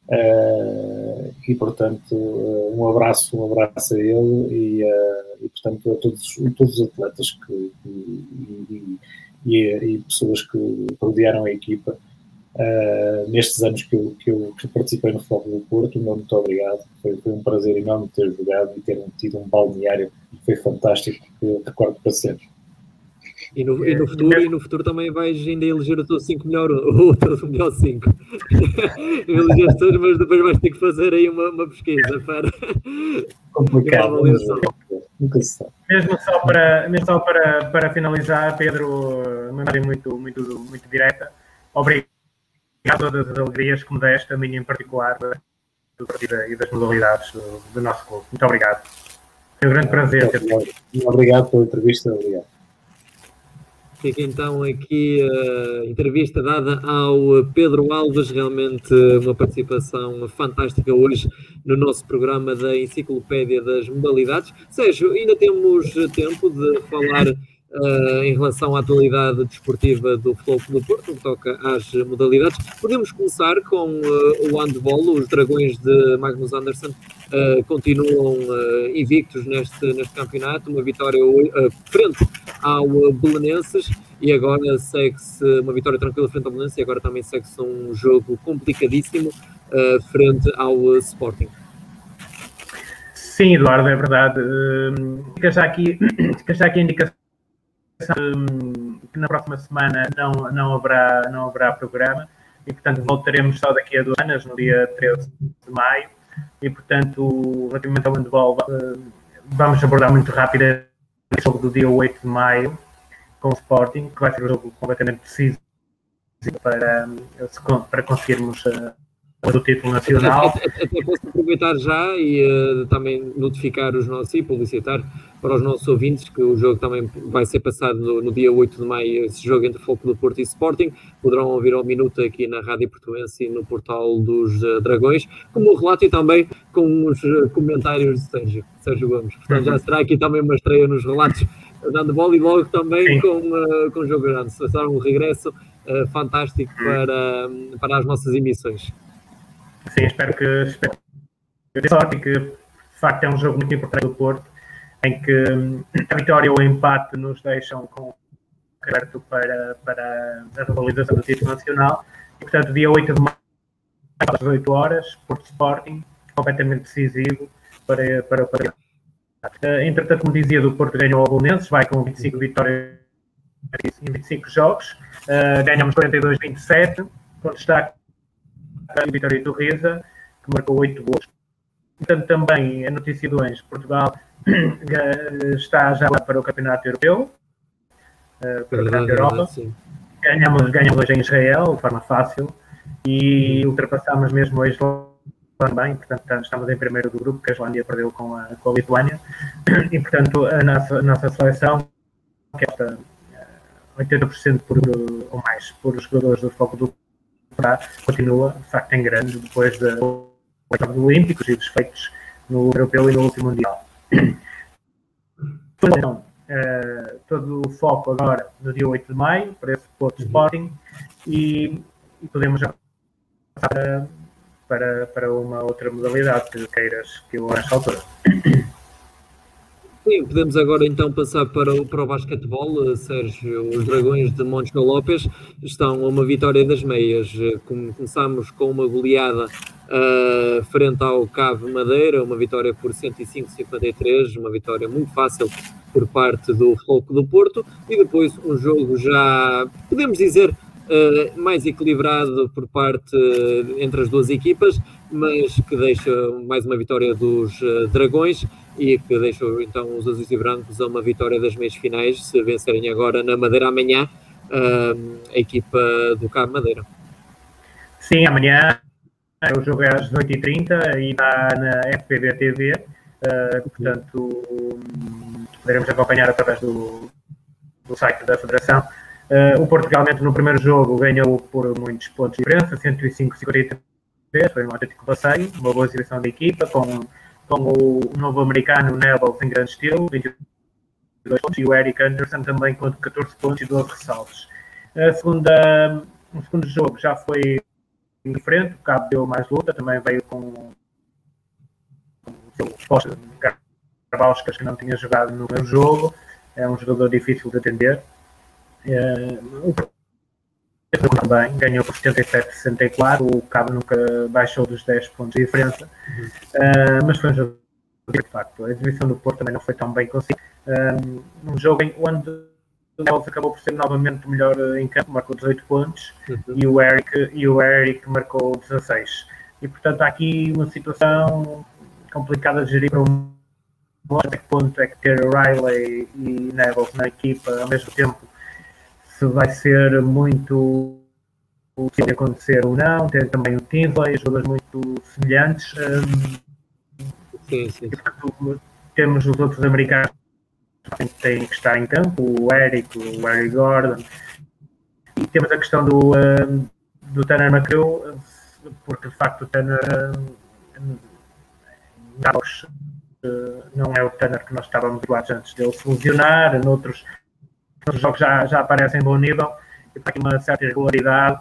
Uh, e portanto uh, um abraço um abraço a ele e, uh, e portanto a todos, a todos os atletas que, e, e, e, pessoas que rodearam a equipa nestes anos que eu, que eu, que participei no Futebol do Porto, muito obrigado. Foi, foi, um prazer enorme ter jogado e ter tido um balneário foi fantástico que recordo para sempre e no, e no é, futuro, e no futuro também vais ainda eleger o teu 5 melhor ou o teu melhor 5. Eleger todos, mas depois vais ter que fazer aí uma, uma pesquisa para [LAUGHS] complicado. Uma avaliação. Mesmo só para, mesmo só para, para finalizar, Pedro, uma imagem muito, muito, muito direta. Obrigado a todas as alegrias que me deste, a minha em particular, do partida e das modalidades do, do nosso clube. Muito obrigado. Foi um grande prazer ter-te. Obrigado pela entrevista. Obrigado. Fica então aqui a entrevista dada ao Pedro Alves, realmente uma participação fantástica hoje no nosso programa da Enciclopédia das Modalidades. Sérgio, ainda temos tempo de falar uh, em relação à atualidade desportiva do Futebol do Porto, que toca às modalidades. Podemos começar com uh, o handball, os dragões de Magnus Anderson uh, continuam uh, invictos neste, neste campeonato, uma vitória frente ao Belenenses e agora segue-se uma vitória tranquila frente ao Belenenses e agora também segue-se um jogo complicadíssimo frente ao Sporting. Sim, Eduardo, é verdade. Fica já aqui, [CLEARS THROAT] fica já aqui a indicação que na próxima semana não, não, haverá, não haverá programa e, portanto, voltaremos só daqui a duas semanas, no dia 13 de maio, e, portanto, relativamente ao handball, eh, vamos abordar muito rápido jogo do dia 8 de maio com o Sporting, que vai ser um jogo completamente decisivo para, para conseguirmos uh, do título nacional. [LAUGHS] Até, até, posso aproveitar já e uh, também notificar os nossos e publicitar para os nossos ouvintes que o jogo também vai ser passado no, no dia 8 de maio, esse jogo entre Foco do Porto e Sporting. Poderão ouvir ao minuto aqui na Rádio Portuense e no portal dos uh, Dragões, como relato e também com os uh, comentários de Sérgio, Sérgio Gomes. Portanto, já será aqui também uma estreia nos relatos dando bola e logo também com, uh, com o jogo grande. Será um regresso fantástico para, para as nossas emissões. Sim, espero que, espero que sorte e que de facto é um jogo muito importante do Porto, em que a vitória ou o empate nos deixam com aberto para, para a realização do título nacional. E, portanto, dia 8 de maio, às 18 horas, Porto Sporting, completamente decisivo para, para, para Uh, entretanto, como dizia, do Porto ganhou ao Bolonenses, vai com 25 vitórias em 25 jogos. Uh, ganhamos 42-27, com destaque a Vitória Torreza, que marcou 8 gols. Portanto, também a notícia do Anjo, Portugal [CLEARS THROAT] está já lá para o Campeonato Europeu, uh, para o Campeonato Europa. Ganhamos, ganhamos hoje em Israel, de forma fácil, e ultrapassamos mesmo hoje também, portanto estamos em primeiro do grupo, que a Islândia perdeu com a, com a Lituânia, [CLEARS THROAT] e portanto a nossa, a nossa seleção, que é 80% por, ou mais por jogadores do foco do continua, de facto, em grande, depois da Jogos Olímpicos e dos feitos no Europeu e no último Mundial. Então, uh, todo o foco agora no dia 8 de maio, para esse Porto Sporting, e, e podemos já passar para, para, para uma outra modalidade que queiras que eu acho altura. Sim, podemos agora então passar para o, para o basquetebol. Sérgio, os Dragões de Montes Lopes estão a uma vitória das meias. Começamos com uma goleada uh, frente ao Cave Madeira, uma vitória por 105-53, uma vitória muito fácil por parte do Floco do Porto, e depois um jogo já, podemos dizer, uh, mais equilibrado por parte uh, entre as duas equipas, mas que deixa mais uma vitória dos Dragões e que deixou então os azuis e brancos a uma vitória das meias finais, se vencerem agora na Madeira amanhã a equipa do Cabo Madeira. Sim, amanhã o jogo é às 18h30 e está na FPV TV, uh, portanto poderemos acompanhar através do, do site da Federação. Uh, o Porto realmente no primeiro jogo ganhou por muitos pontos de diferença, 105-53, foi um autêntico passeio, uma boa exibição da equipa, com, com o novo americano Neville em grande estilo, 22 pontos, e o Eric Anderson também com 14 pontos e 12 ressaltos. A segunda, o segundo jogo já foi diferente, o Cabo deu mais luta, também veio com o seu posto de que não tinha jogado no primeiro jogo, é um jogador difícil de atender. Uh, também ganhou por 77-64. O Cabo nunca baixou dos 10 pontos de diferença, uh, mas foi um jogo de facto. A exibição do Porto também não foi tão bem conseguida. Um, um jogo em onde o Neves acabou por ser novamente o melhor em campo, marcou 18 pontos uhum. e, o Eric, e o Eric marcou 16. E portanto há aqui uma situação complicada de gerir para um até que ponto é que ter Riley e Neville na equipa ao mesmo tempo se vai ser muito o que vai acontecer ou não, ter também o Tinsley, jogadores muito semelhantes. Um, sim, sim. Portanto, temos os outros americanos que têm que estar em campo, o Eric, o Eric Gordon, e temos a questão do, um, do Tanner McCrew, porque de facto o Tanner um, não é o Tanner que nós estávamos habituados antes dele se lesionar, noutros, noutros jogos já, já aparece em bom nível, e está aqui uma certa irregularidade.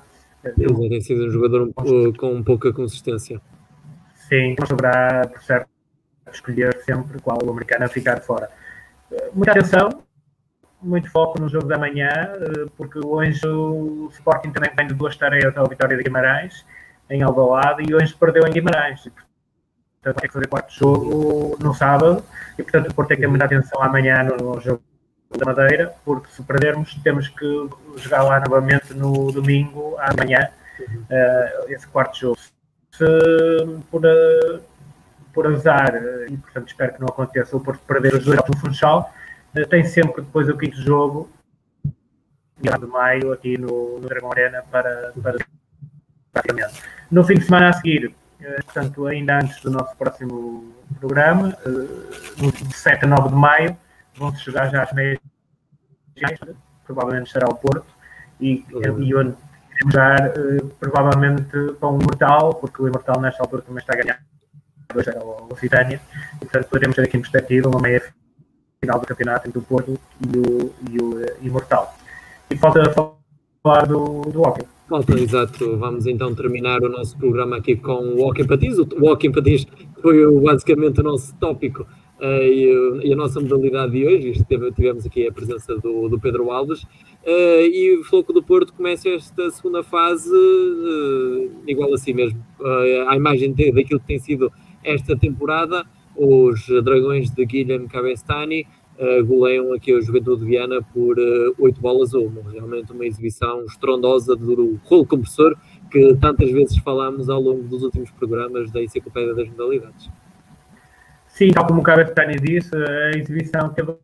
Ele tem sido um jogador um, com pouca consistência. Sim, sobrar, por certo, escolher sempre qual o americano a ficar fora. Muita atenção, muito foco no jogo da manhã, porque hoje o Sporting também vem de duas tarefas ao Vitória de Guimarães, em Alvalade, e hoje perdeu em Guimarães. Portanto, tem que fazer quarto jogo no sábado e, portanto, o Porto tem que ter muita atenção amanhã no jogo da Madeira, porque se perdermos, temos que jogar lá novamente no domingo, amanhã, uh, esse quarto jogo. Se por, uh, por azar, uh, e portanto espero que não aconteça, o Porto perder os dois no Funchal, tem sempre depois o quinto jogo, de maio, aqui no, no Dragão Arena, para, para no fim de semana a seguir, eh, portanto, ainda antes do nosso próximo programa, no eh, 7 a 9 de maio, vão-se jogar já as meias provavelmente será o Porto, e, uhum. e onde iremos jogar uh, provavelmente para um Imortal, porque o Imortal nesta altura também está a ganhar 2 ao Lusitânia, e portanto poderemos ter aqui em perspectiva uma meia final do campeonato entre o Porto e o, e o Imortal. E falta falar do, do Hockey. Falta, exato. Vamos então terminar o nosso programa aqui com o Walking Patins. O Walking Patins foi basicamente o nosso tópico uh, e, e, a nossa modalidade de hoje. tivemos aqui a presença do, do Pedro Alves. Uh, e o Floco do Porto começa esta segunda fase uh, igual assim mesmo. Uh, à imagem de, daquilo que tem sido esta temporada, os Dragões de Guilherme Cabestani goleiam aqui o Juventude de Viana por uh, 8 bolas a 1. Realmente uma exibição estrondosa do rolo compressor que tantas vezes falámos ao longo dos últimos programas da Enciclopédia das Modalidades. Sim, tal como o Cabestani disse, a exibição teve,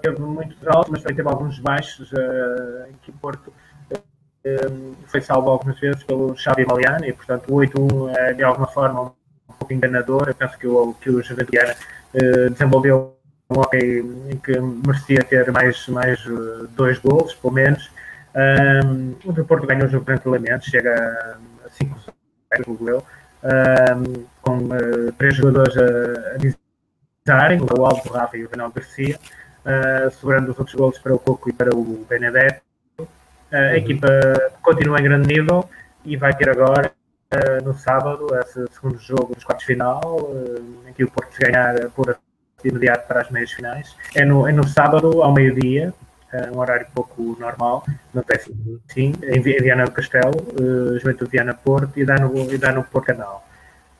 teve muitos altos, mas também teve alguns baixos. Uh, que Porto uh, foi salvo algumas vezes pelo Xavi Maliano e, portanto, o 8-1 é de alguma forma um pouco enganador. Eu penso que o, que o Juventude uh, desenvolveu um hockey que merecia ter mais, mais dois gols, pelo menos. Um, o Porto ganhou o jogo tranquilamente, chega a 5 0 eu, um, com uh, três jogadores a, a o Alves, o Rafa e o Renan Garcia, uh, sobrando os outros gols para o Coco e para o Benedetto. Uh, a uhum. equipa continua em grande nível e vai ter agora, no sábado, esse segundo jogo dos quartos de final, em que o Porto se ganhar por imediato para as meias finais. É no, é no sábado, ao meio-dia, um horário pouco normal, não parece sim, em Viana do Castelo, uh, Juventude Viana Porto e dá no, e dá no Porto Canal.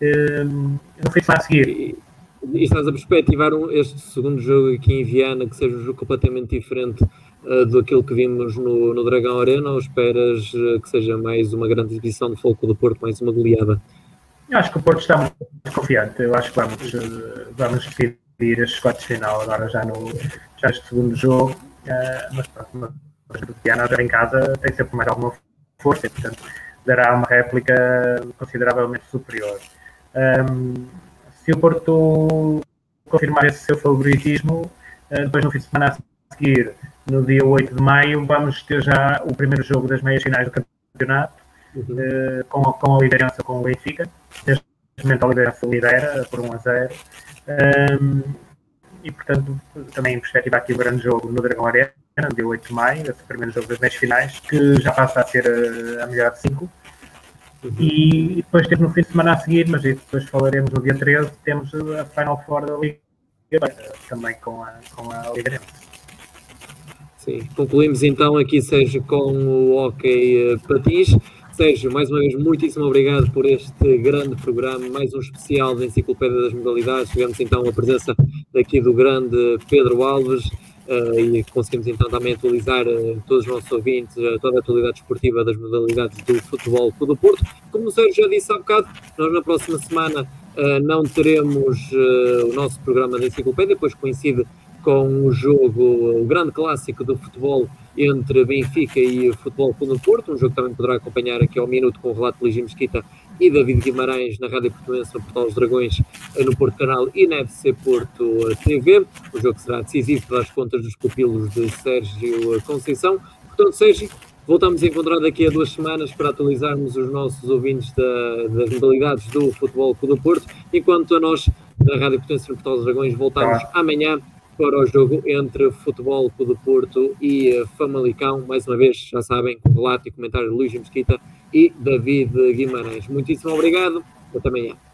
Uh, não sei se vai seguir. E, estás a perspectivar um, este segundo jogo aqui em Viana, que seja um jogo completamente diferente uh, do aquilo que vimos no, no Dragão Arena, ou esperas uh, que seja mais uma grande exibição de foco do Porto, mais uma goleada? Eu acho que o Porto está muito confiante. Eu acho que vamos, vamos decidir estes quartos de final agora já no já este segundo jogo, uh, mas pronto, o Diana em casa tem sempre mais alguma força e portanto dará uma réplica consideravelmente superior. Um, se o Porto confirmar esse seu favoritismo, uh, depois no fim de semana seguir, no dia 8 de maio, vamos ter já o primeiro jogo das meias finais do campeonato, uhum. uh, com, com a liderança com o Benfica. Neste momento a liderança lidera por 1 a 0. Um, e portanto também em perspectiva aqui o grande jogo no Dragão Arena, no dia 8 de maio, esse primeiro jogo das meias finais, que já passa a ser a, a melhor de 5. Uhum. E depois temos no fim de semana a seguir, mas depois falaremos no dia 13, temos a Final Four da Liga também com a, com a Liga Sim, concluímos então aqui, Sérgio, com o Hockey Patins. Sérgio, mais uma vez, muitíssimo obrigado por este grande programa, mais um especial da Enciclopédia das Modalidades. Tivemos então a presença daqui do grande Pedro Alves uh, e conseguimos então também atualizar uh, todos os nossos ouvintes, uh, toda a atualidade esportiva das modalidades do futebol do Porto. Como o Sérgio já disse há bocado, nós na próxima semana não teremos o nosso programa da Enciclopédia, pois coincide com o jogo, o grande clássico do futebol entre Benfica e Futebol Clube do Porto, um jogo que também poderá acompanhar aqui ao minuto com o relato de Luís Mesquita e David Guimarães na Rádio Portuense, no Portal dos Dragões, no Porto Canal e na FC Porto TV. O jogo será decisivo para as contas dos pupilos de Sérgio Conceição. Portanto, Sérgio, voltamos a encontrar daqui a duas semanas para atualizarmos os nossos ouvintes da, das modalidades do Futebol Clube do Porto, enquanto a nós, da Rádio Potência no Portal dos Dragões, voltamos amanhã para o jogo entre Futebol Clube do Porto e eh, Famalicão. Mais uma vez, já sabem, com relato e comentário de Luís Mesquita e David Guimarães. Muitíssimo obrigado. Até amanhã.